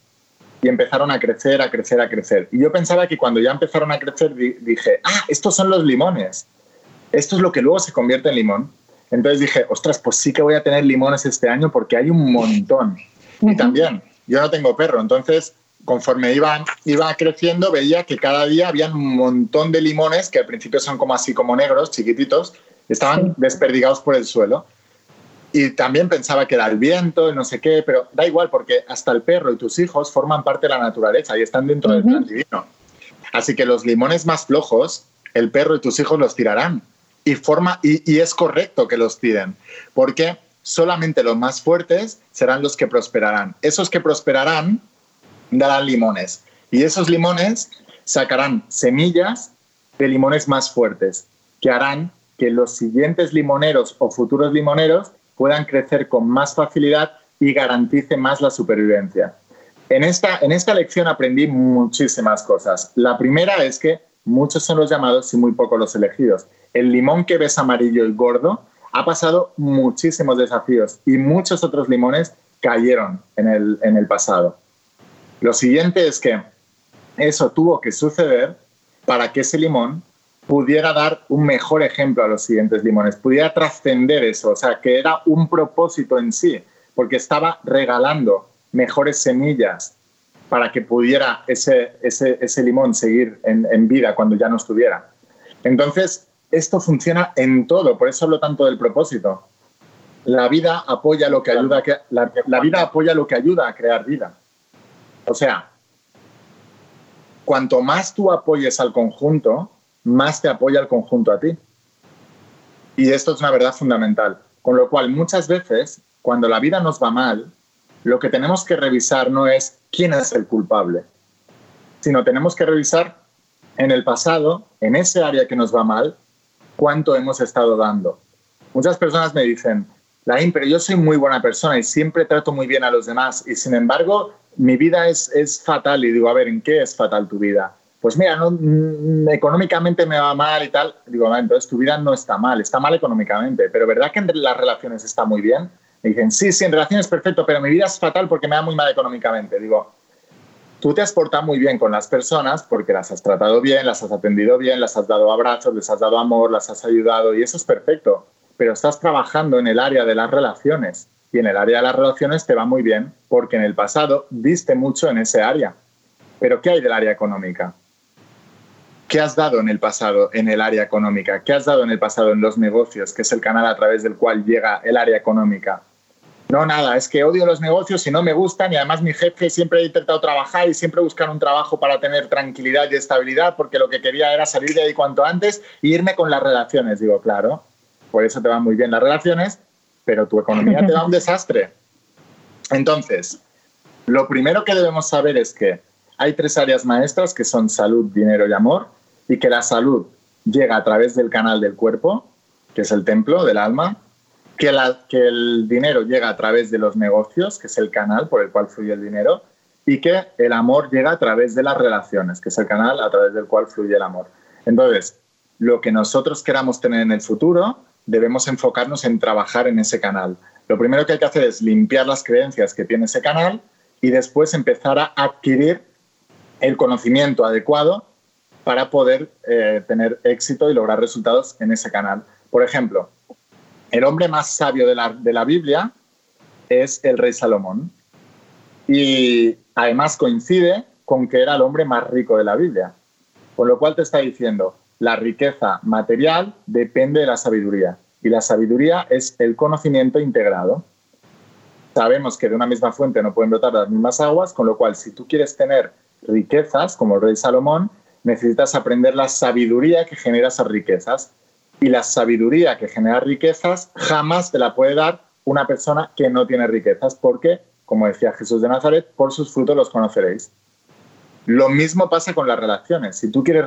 y empezaron a crecer, a crecer, a crecer. Y yo pensaba que cuando ya empezaron a crecer dije, ah, estos son los limones. Esto es lo que luego se convierte en limón. Entonces dije, ostras, pues sí que voy a tener limones este año porque hay un montón. Y también, yo no tengo perro, entonces conforme iba, iba creciendo veía que cada día había un montón de limones que al principio son como así como negros, chiquititos, estaban desperdigados por el suelo. Y también pensaba que era el viento y no sé qué, pero da igual porque hasta el perro y tus hijos forman parte de la naturaleza y están dentro del plan divino. Así que los limones más flojos, el perro y tus hijos los tirarán y, forma, y, es correcto que los tiren, porque solamente los más fuertes serán los que prosperarán. Esos que prosperarán darán limones y esos limones sacarán semillas de limones más fuertes que harán que los siguientes limoneros o futuros limoneros puedan crecer con más facilidad y garantice más la supervivencia. En esta, en esta lección aprendí muchísimas cosas. La primera es que muchos son los llamados y muy pocos los elegidos el limón que ves amarillo y gordo ha pasado muchísimos desafíos y muchos otros limones cayeron en el, en el pasado. Lo siguiente es que eso tuvo que suceder para que ese limón pudiera dar un mejor ejemplo a los siguientes limones, pudiera trascender eso, o sea, que era un propósito en sí, porque estaba regalando mejores semillas para que pudiera ese, ese, ese limón seguir en, en, vida cuando ya no estuviera. Entonces, esto funciona en todo, por eso hablo tanto del propósito. La vida apoya lo que ayuda a la, vida apoya lo que ayuda a crear vida. O sea, cuanto más tú apoyes al conjunto, más te apoya el conjunto a ti. Y esto es una verdad fundamental. Con lo cual, muchas veces, cuando la vida nos va mal, lo que tenemos que revisar no es quién es el culpable, sino tenemos que revisar en el pasado, en ese área que nos va mal, cuánto hemos estado dando. Muchas personas me dicen, Laín, pero yo soy muy buena persona y siempre trato muy bien a los demás y sin embargo mi vida es, es fatal y digo, a ver, ¿en qué es fatal tu vida? Pues mira, no, mm, económicamente me va mal y tal. Digo, entonces tu vida no está mal, está mal económicamente, pero ¿verdad que en las relaciones está muy bien? Me dicen, sí, sí, en relaciones perfecto, pero mi vida es fatal porque me va muy mal económicamente. Digo, tú te has portado muy bien con las personas porque las has tratado bien, las has atendido bien, las has dado abrazos, les has dado amor, las has ayudado y eso es perfecto. Pero estás trabajando en el área de las relaciones y en el área de las relaciones te va muy bien porque en el pasado diste mucho en ese área. Pero ¿qué hay del área económica? ¿Qué has dado en el pasado en el área económica? ¿Qué has dado en el pasado en los negocios, que es el canal a través del cual llega el área económica? No, nada, es que odio los negocios y no me gustan y además mi jefe siempre ha intentado trabajar y siempre buscar un trabajo para tener tranquilidad y estabilidad porque lo que quería era salir de ahí cuanto antes e irme con las relaciones. Digo, claro, por eso te van muy bien las relaciones, pero tu economía te da un [LAUGHS] desastre. Entonces, lo primero que debemos saber es que hay tres áreas maestras que son salud, dinero y amor y que la salud llega a través del canal del cuerpo, que es el templo del alma, que, el dinero llega a través de los negocios, que es el canal por el cual fluye el dinero, y que el amor llega a través de las relaciones, que es el canal a través del cual fluye el amor. Entonces, lo que nosotros queramos tener en el futuro, debemos enfocarnos en trabajar en ese canal. Lo primero que hay que hacer es limpiar las creencias que tiene ese canal y después empezar a adquirir el conocimiento adecuado para poder eh, tener éxito y lograr resultados en ese canal. Por ejemplo, el hombre más sabio de la, de la Biblia es el rey Salomón. Y además coincide con que era el hombre más rico de la Biblia. Con lo cual te está diciendo, la riqueza material depende de la sabiduría. Y la sabiduría es el conocimiento integrado. Sabemos que de una misma fuente no pueden brotar las mismas aguas, con lo cual si tú quieres tener riquezas, como el rey Salomón, necesitas aprender la sabiduría que genera esas riquezas y la sabiduría que genera riquezas jamás te la puede dar una persona que no tiene riquezas, porque, como decía Jesús de Nazaret, por sus frutos los conoceréis. Lo mismo pasa con las relaciones. Si tú quieres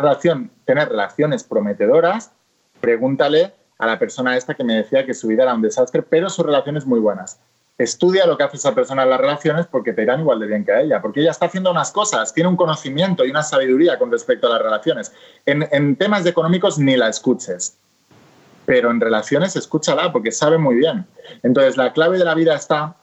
tener relaciones prometedoras, pregúntale a la persona esta que me decía que su vida era un desastre, pero sus relaciones muy buenas. Estudia lo que hace esa persona en las relaciones porque te irán igual de bien que a ella, porque ella está haciendo unas cosas, tiene un conocimiento y una sabiduría con respecto a las relaciones. En, en temas económicos ni la escuches pero en relaciones escúchala porque sabe muy bien. Entonces, la clave de la vida está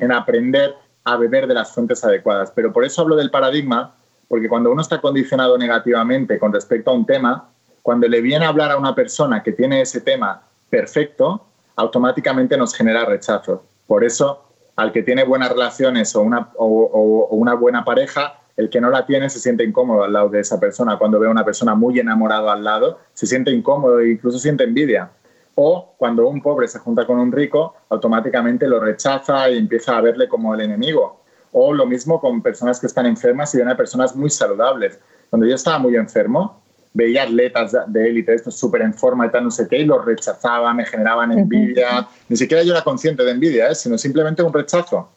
en aprender a beber de las fuentes adecuadas. Pero por eso hablo del paradigma, porque cuando uno está condicionado negativamente con respecto a un tema, cuando le viene a hablar a una persona que tiene ese tema perfecto, automáticamente nos genera rechazo. Por eso, al que tiene buenas relaciones o una, o una buena pareja, el que no la tiene se siente incómodo al lado de esa persona. Cuando ve a una persona muy enamorada al lado, se siente incómodo e incluso siente envidia. O cuando un pobre se junta con un rico, automáticamente lo rechaza y empieza a verle como el enemigo. O lo mismo con personas que están enfermas y ven a personas muy saludables. Cuando yo estaba muy enfermo, veía atletas de élite, estos súper en forma y tal, no sé qué, y los rechazaba, me generaban envidia. Ni siquiera yo era consciente de envidia, ¿eh? sino simplemente un rechazo.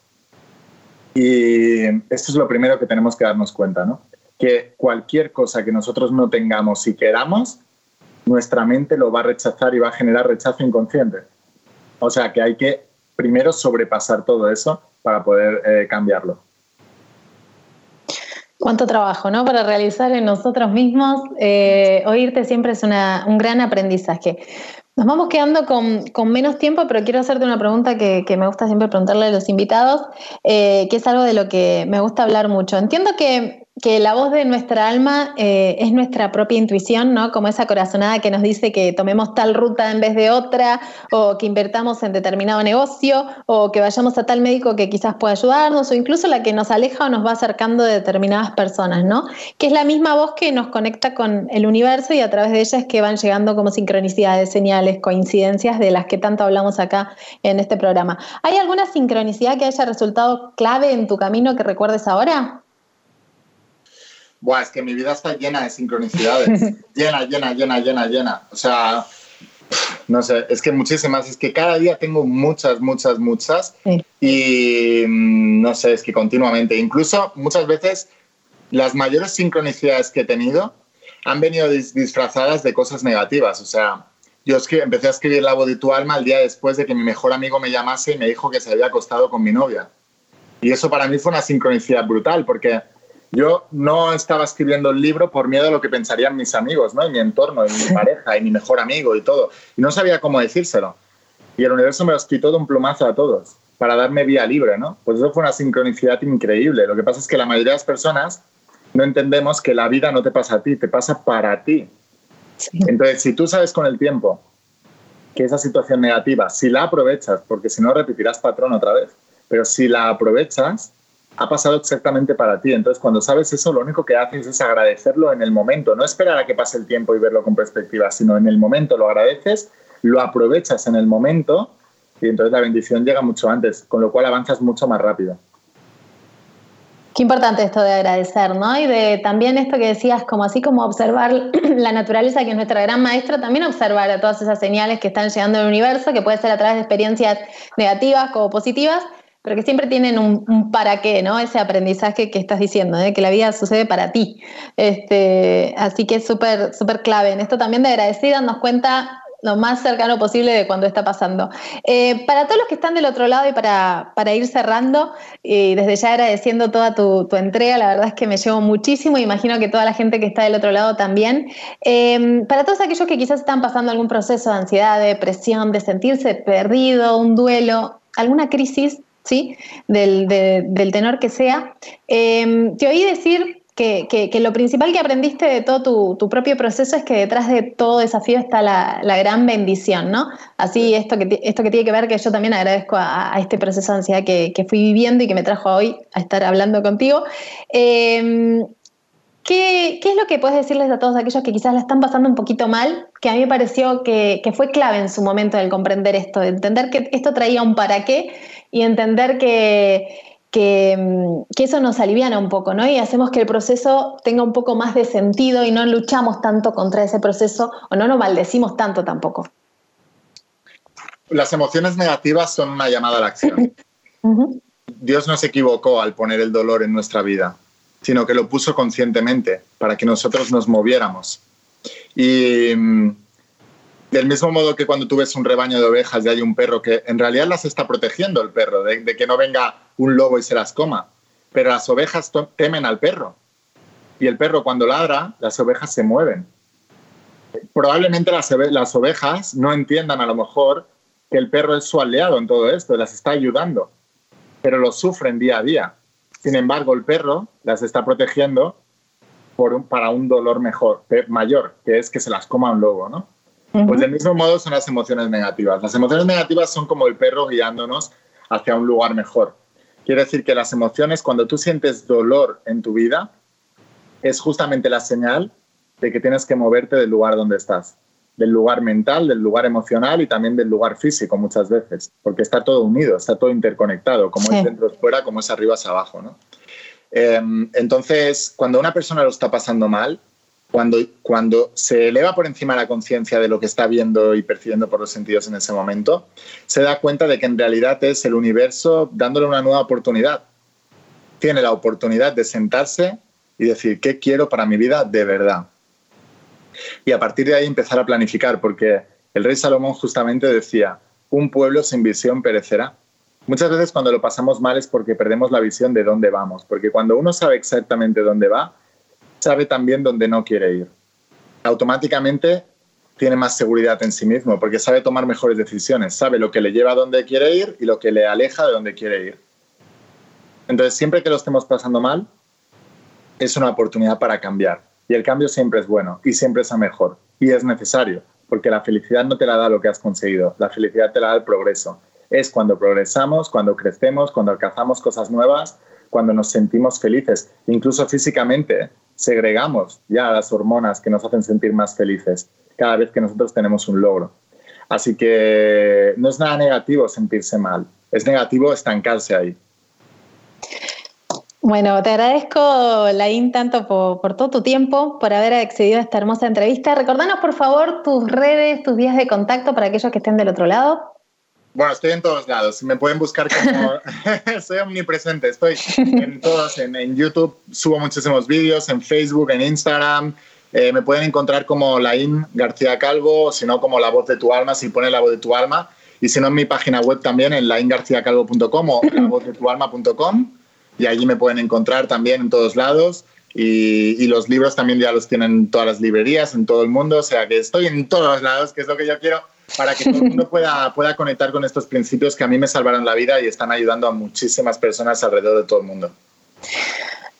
Y esto es lo primero que tenemos que darnos cuenta, ¿no? Que cualquier cosa que nosotros no tengamos y queramos, nuestra mente lo va a rechazar y va a generar rechazo inconsciente. O sea que hay que primero sobrepasar todo eso para poder eh, cambiarlo. Cuánto trabajo, ¿no? Para realizar en nosotros mismos. Eh, oírte siempre es un gran aprendizaje. Nos vamos quedando con, menos tiempo, pero quiero hacerte una pregunta que, me gusta siempre preguntarle a los invitados, eh, que es algo de lo que me gusta hablar mucho. Entiendo que que la voz de nuestra alma eh, es nuestra propia intuición, ¿no? Como esa corazonada que nos dice que tomemos tal ruta en vez de otra, o que invertamos en determinado negocio, o que vayamos a tal médico que quizás pueda ayudarnos, o incluso la que nos aleja o nos va acercando de determinadas personas, ¿no? Que es la misma voz que nos conecta con el universo y a través de ella es que van llegando como sincronicidades, señales, coincidencias de las que tanto hablamos acá en este programa. ¿Hay alguna sincronicidad que haya resultado clave en tu camino que recuerdes ahora? Buah, es que mi vida está llena de sincronicidades. [LAUGHS] llena, llena, llena, llena, llena. O sea, no sé, es que muchísimas, es que cada día tengo muchas, muchas, muchas. Y mm, no sé, es que continuamente, incluso muchas veces las mayores sincronicidades que he tenido han venido disfrazadas de cosas negativas. O sea, yo empecé a escribir La voz de tu alma el día después de que mi mejor amigo me llamase y me dijo que se había acostado con mi novia. Y eso para mí fue una sincronicidad brutal, porque yo no estaba escribiendo el libro por miedo a lo que pensarían mis amigos, ¿no? Y mi entorno, y mi pareja, y mi mejor amigo, y todo. Y no sabía cómo decírselo. Y el universo me los quitó de un plumazo a todos, para darme vía libre, ¿no? Pues eso fue una sincronicidad increíble. Lo que pasa es que la mayoría de las personas no entendemos que la vida no te pasa a ti, te pasa para ti. Entonces, si tú sabes con el tiempo que esa situación negativa, si la aprovechas, porque si no repetirás patrón otra vez, pero si la aprovechas, ha pasado exactamente para ti. Entonces, cuando sabes eso, lo único que haces es agradecerlo en el momento, no esperar a que pase el tiempo y verlo con perspectiva, sino en el momento lo agradeces, lo aprovechas en el momento y entonces la bendición llega mucho antes, con lo cual avanzas mucho más rápido. Qué importante esto de agradecer, ¿no? Y de también esto que decías, como así como observar [CLEARS THROAT] la naturaleza, que es nuestra gran maestra, también observar a todas esas señales que están llegando al universo, que puede ser a través de experiencias negativas como positivas, pero que siempre tienen un, para qué, ¿no? Ese aprendizaje que estás diciendo, ¿eh? que la vida sucede para ti. Este, así que es súper, súper clave. En esto también de agradecer, darnos cuenta lo más cercano posible de cuando está pasando. Eh, para todos los que están del otro lado y para, ir cerrando, y desde ya agradeciendo toda tu, entrega, la verdad es que me llevo muchísimo, imagino que toda la gente que está del otro lado también. Em, para todos aquellos que quizás están pasando algún proceso de ansiedad, de depresión, de sentirse perdido, un duelo, alguna crisis, ¿sí? Del, del tenor que sea, em, te oí decir que, lo principal que aprendiste de todo tu, propio proceso es que detrás de todo desafío está la, gran bendición, ¿no? Así, esto que, esto que tiene que ver, que yo también agradezco a, este proceso de ansiedad que, fui viviendo y que me trajo hoy a estar hablando contigo. Em, ¿qué, es lo que puedes decirles a todos aquellos que quizás la están pasando un poquito mal? Que a mí me pareció que, fue clave en su momento el comprender esto, de entender que esto traía un para qué y entender que Mm, que, eso nos aliviana un poco, ¿no? Y hacemos que el proceso tenga un poco más de sentido y no luchamos tanto contra ese proceso o no nos maldecimos tanto tampoco. Las emociones negativas son una llamada a la acción. [LAUGHS] Dios no se equivocó al poner el dolor en nuestra vida, sino que lo puso conscientemente para que nosotros nos moviéramos. Y mm, del mismo modo que cuando tú ves un rebaño de ovejas y hay un perro que en realidad las está protegiendo el perro, de, que no venga un lobo y se las coma. Pero las ovejas temen al perro. Y el perro cuando ladra, las ovejas se mueven. Probablemente las, las ovejas no entiendan a lo mejor que el perro es su aliado en todo esto, las está ayudando, pero lo sufren día a día. Sin embargo, el perro las está protegiendo para un dolor mayor, que es que se las coma un lobo, ¿no? Pues del mismo modo son las emociones negativas. Las emociones negativas son como el perro guiándonos hacia un lugar mejor. Quiere decir que las emociones, cuando tú sientes dolor en tu vida, es justamente la señal de que tienes que moverte del lugar donde estás, del lugar mental, del lugar emocional y también del lugar físico muchas veces, porque está todo unido, está todo interconectado, como es dentro es fuera, como es arriba es abajo. ¿no? Em, entonces, cuando una persona lo está pasando mal, cuando, cuando se eleva por encima la conciencia de lo que está viendo y percibiendo por los sentidos en ese momento, se da cuenta de que en realidad es el universo dándole una nueva oportunidad. Tiene la oportunidad de sentarse y decir, ¿qué quiero para mi vida de verdad? Y a partir de ahí empezar a planificar, porque el rey Salomón justamente decía, un pueblo sin visión perecerá. Muchas veces cuando lo pasamos mal es porque perdemos la visión de dónde vamos, porque cuando uno sabe exactamente dónde va, sabe también dónde no quiere ir. Automáticamente tiene más seguridad en sí mismo porque sabe tomar mejores decisiones, sabe lo que le lleva a donde quiere ir y lo que le aleja de donde quiere ir. Entonces, siempre que lo estemos pasando mal, es una oportunidad para cambiar. Y el cambio siempre es bueno y siempre es a mejor. Y es necesario, porque la felicidad no te la da lo que has conseguido, la felicidad te la da el progreso. Es cuando progresamos, cuando crecemos, cuando alcanzamos cosas nuevas, cuando nos sentimos felices, incluso físicamente segregamos ya las hormonas que nos hacen sentir más felices cada vez que nosotros tenemos un logro. Así que no es nada negativo sentirse mal, es negativo estancarse ahí. Bueno, te agradezco, Laín, tanto por, todo tu tiempo, por haber accedido a esta hermosa entrevista. Recordanos, por favor, tus redes, tus vías de contacto para aquellos que estén del otro lado. Bueno, estoy en todos lados. Me pueden buscar como... [LAUGHS] [LAUGHS] Soy omnipresente. Estoy en todos. En, YouTube subo muchísimos vídeos, en Facebook, en Instagram. Eh, me pueden encontrar como Laín García Calvo, o si no, como La Voz de tu Alma, si pone La Voz de tu Alma. Y si no, en mi página web también, en laingarciacalvo.com o [LAUGHS] lavozdetualma.com. Y allí me pueden encontrar también en todos lados. Y, y, los libros también ya los tienen en todas las librerías, en todo el mundo. O sea que estoy en todos lados, que es lo que yo quiero para que todo el mundo pueda, pueda conectar con estos principios que a mí me salvaron la vida y están ayudando a muchísimas personas alrededor de todo el mundo.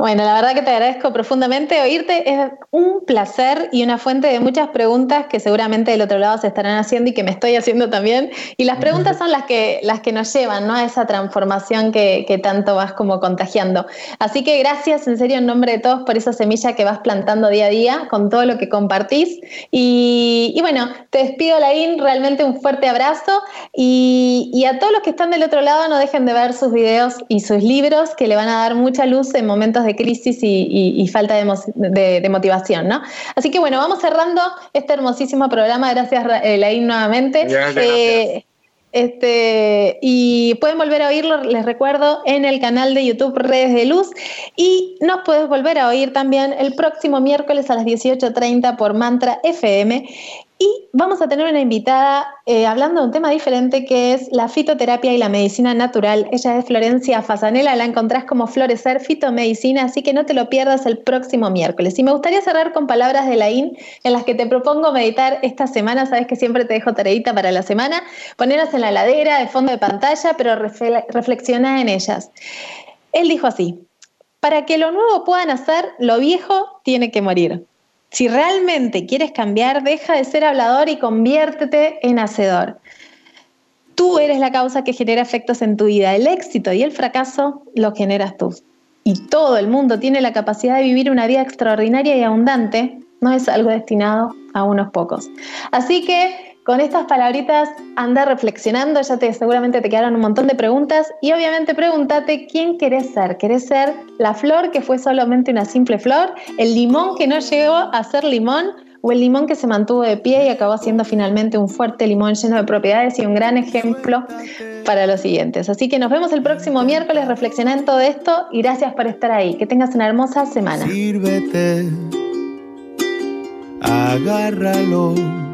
Bueno, la verdad que te agradezco profundamente. Oírte es un placer y una fuente de muchas preguntas que seguramente del otro lado se estarán haciendo y que me estoy haciendo también. Y las preguntas son las que, las que nos llevan ¿no? a esa transformación que, que tanto vas como contagiando. Así que gracias en serio en nombre de todos por esa semilla que vas plantando día a día con todo lo que compartís. Y, y bueno, te despido, Laín, realmente un fuerte abrazo. Y, y a todos los que están del otro lado, no dejen de ver sus videos y sus libros que le van a dar mucha luz en momentos de crisis y, falta de, motivación, ¿no? Así que bueno, vamos cerrando este hermosísimo programa. Gracias, Elaine, nuevamente. Eh, este, y pueden volver a oírlo, les recuerdo, en el canal de YouTube Redes de Luz. Y nos puedes volver a oír también el próximo miércoles a las 18.30 por Mantra FM. Y vamos a tener una invitada eh, hablando de un tema diferente que es la fitoterapia y la medicina natural. Ella es Florencia Fasanela, la encontrás como Florecer Fitomedicina, así que no te lo pierdas el próximo miércoles. Y me gustaría cerrar con palabras de Laín en las que te propongo meditar esta semana. Sabes que siempre te dejo tareita para la semana. Ponerlas en la ladera, de fondo de pantalla, pero reflexiona en ellas. Él dijo así, para que lo nuevo pueda nacer, lo viejo tiene que morir. Si realmente quieres cambiar, deja de ser hablador y conviértete en hacedor. Tú eres la causa que genera efectos en tu vida. El éxito y el fracaso lo generas tú. Y todo el mundo tiene la capacidad de vivir una vida extraordinaria y abundante. No es algo destinado a unos pocos. Así que con estas palabritas anda reflexionando, ya te seguramente te quedaron un montón de preguntas y obviamente pregúntate quién querés ser. ¿Querés ser la flor que fue solamente una simple flor? ¿El limón que no llegó a ser limón? ¿O el limón que se mantuvo de pie y acabó siendo finalmente un fuerte limón lleno de propiedades y un gran ejemplo para los siguientes? Así que nos vemos el próximo miércoles, reflexiona en todo esto y gracias por estar ahí. Que tengas una hermosa semana. Sírvete, agárralo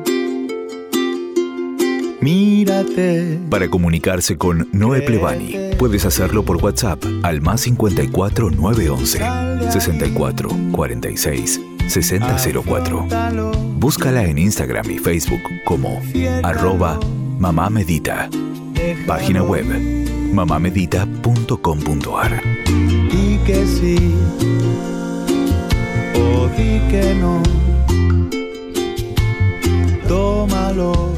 Mírate. Para comunicarse con Noé Plevani, puedes hacerlo por WhatsApp al más 54 911 64 46 6004. Búscala en Instagram y Facebook como arroba Mamá Medita. Página web mamamedita.com.ar. Y que sí, o di que no, tómalo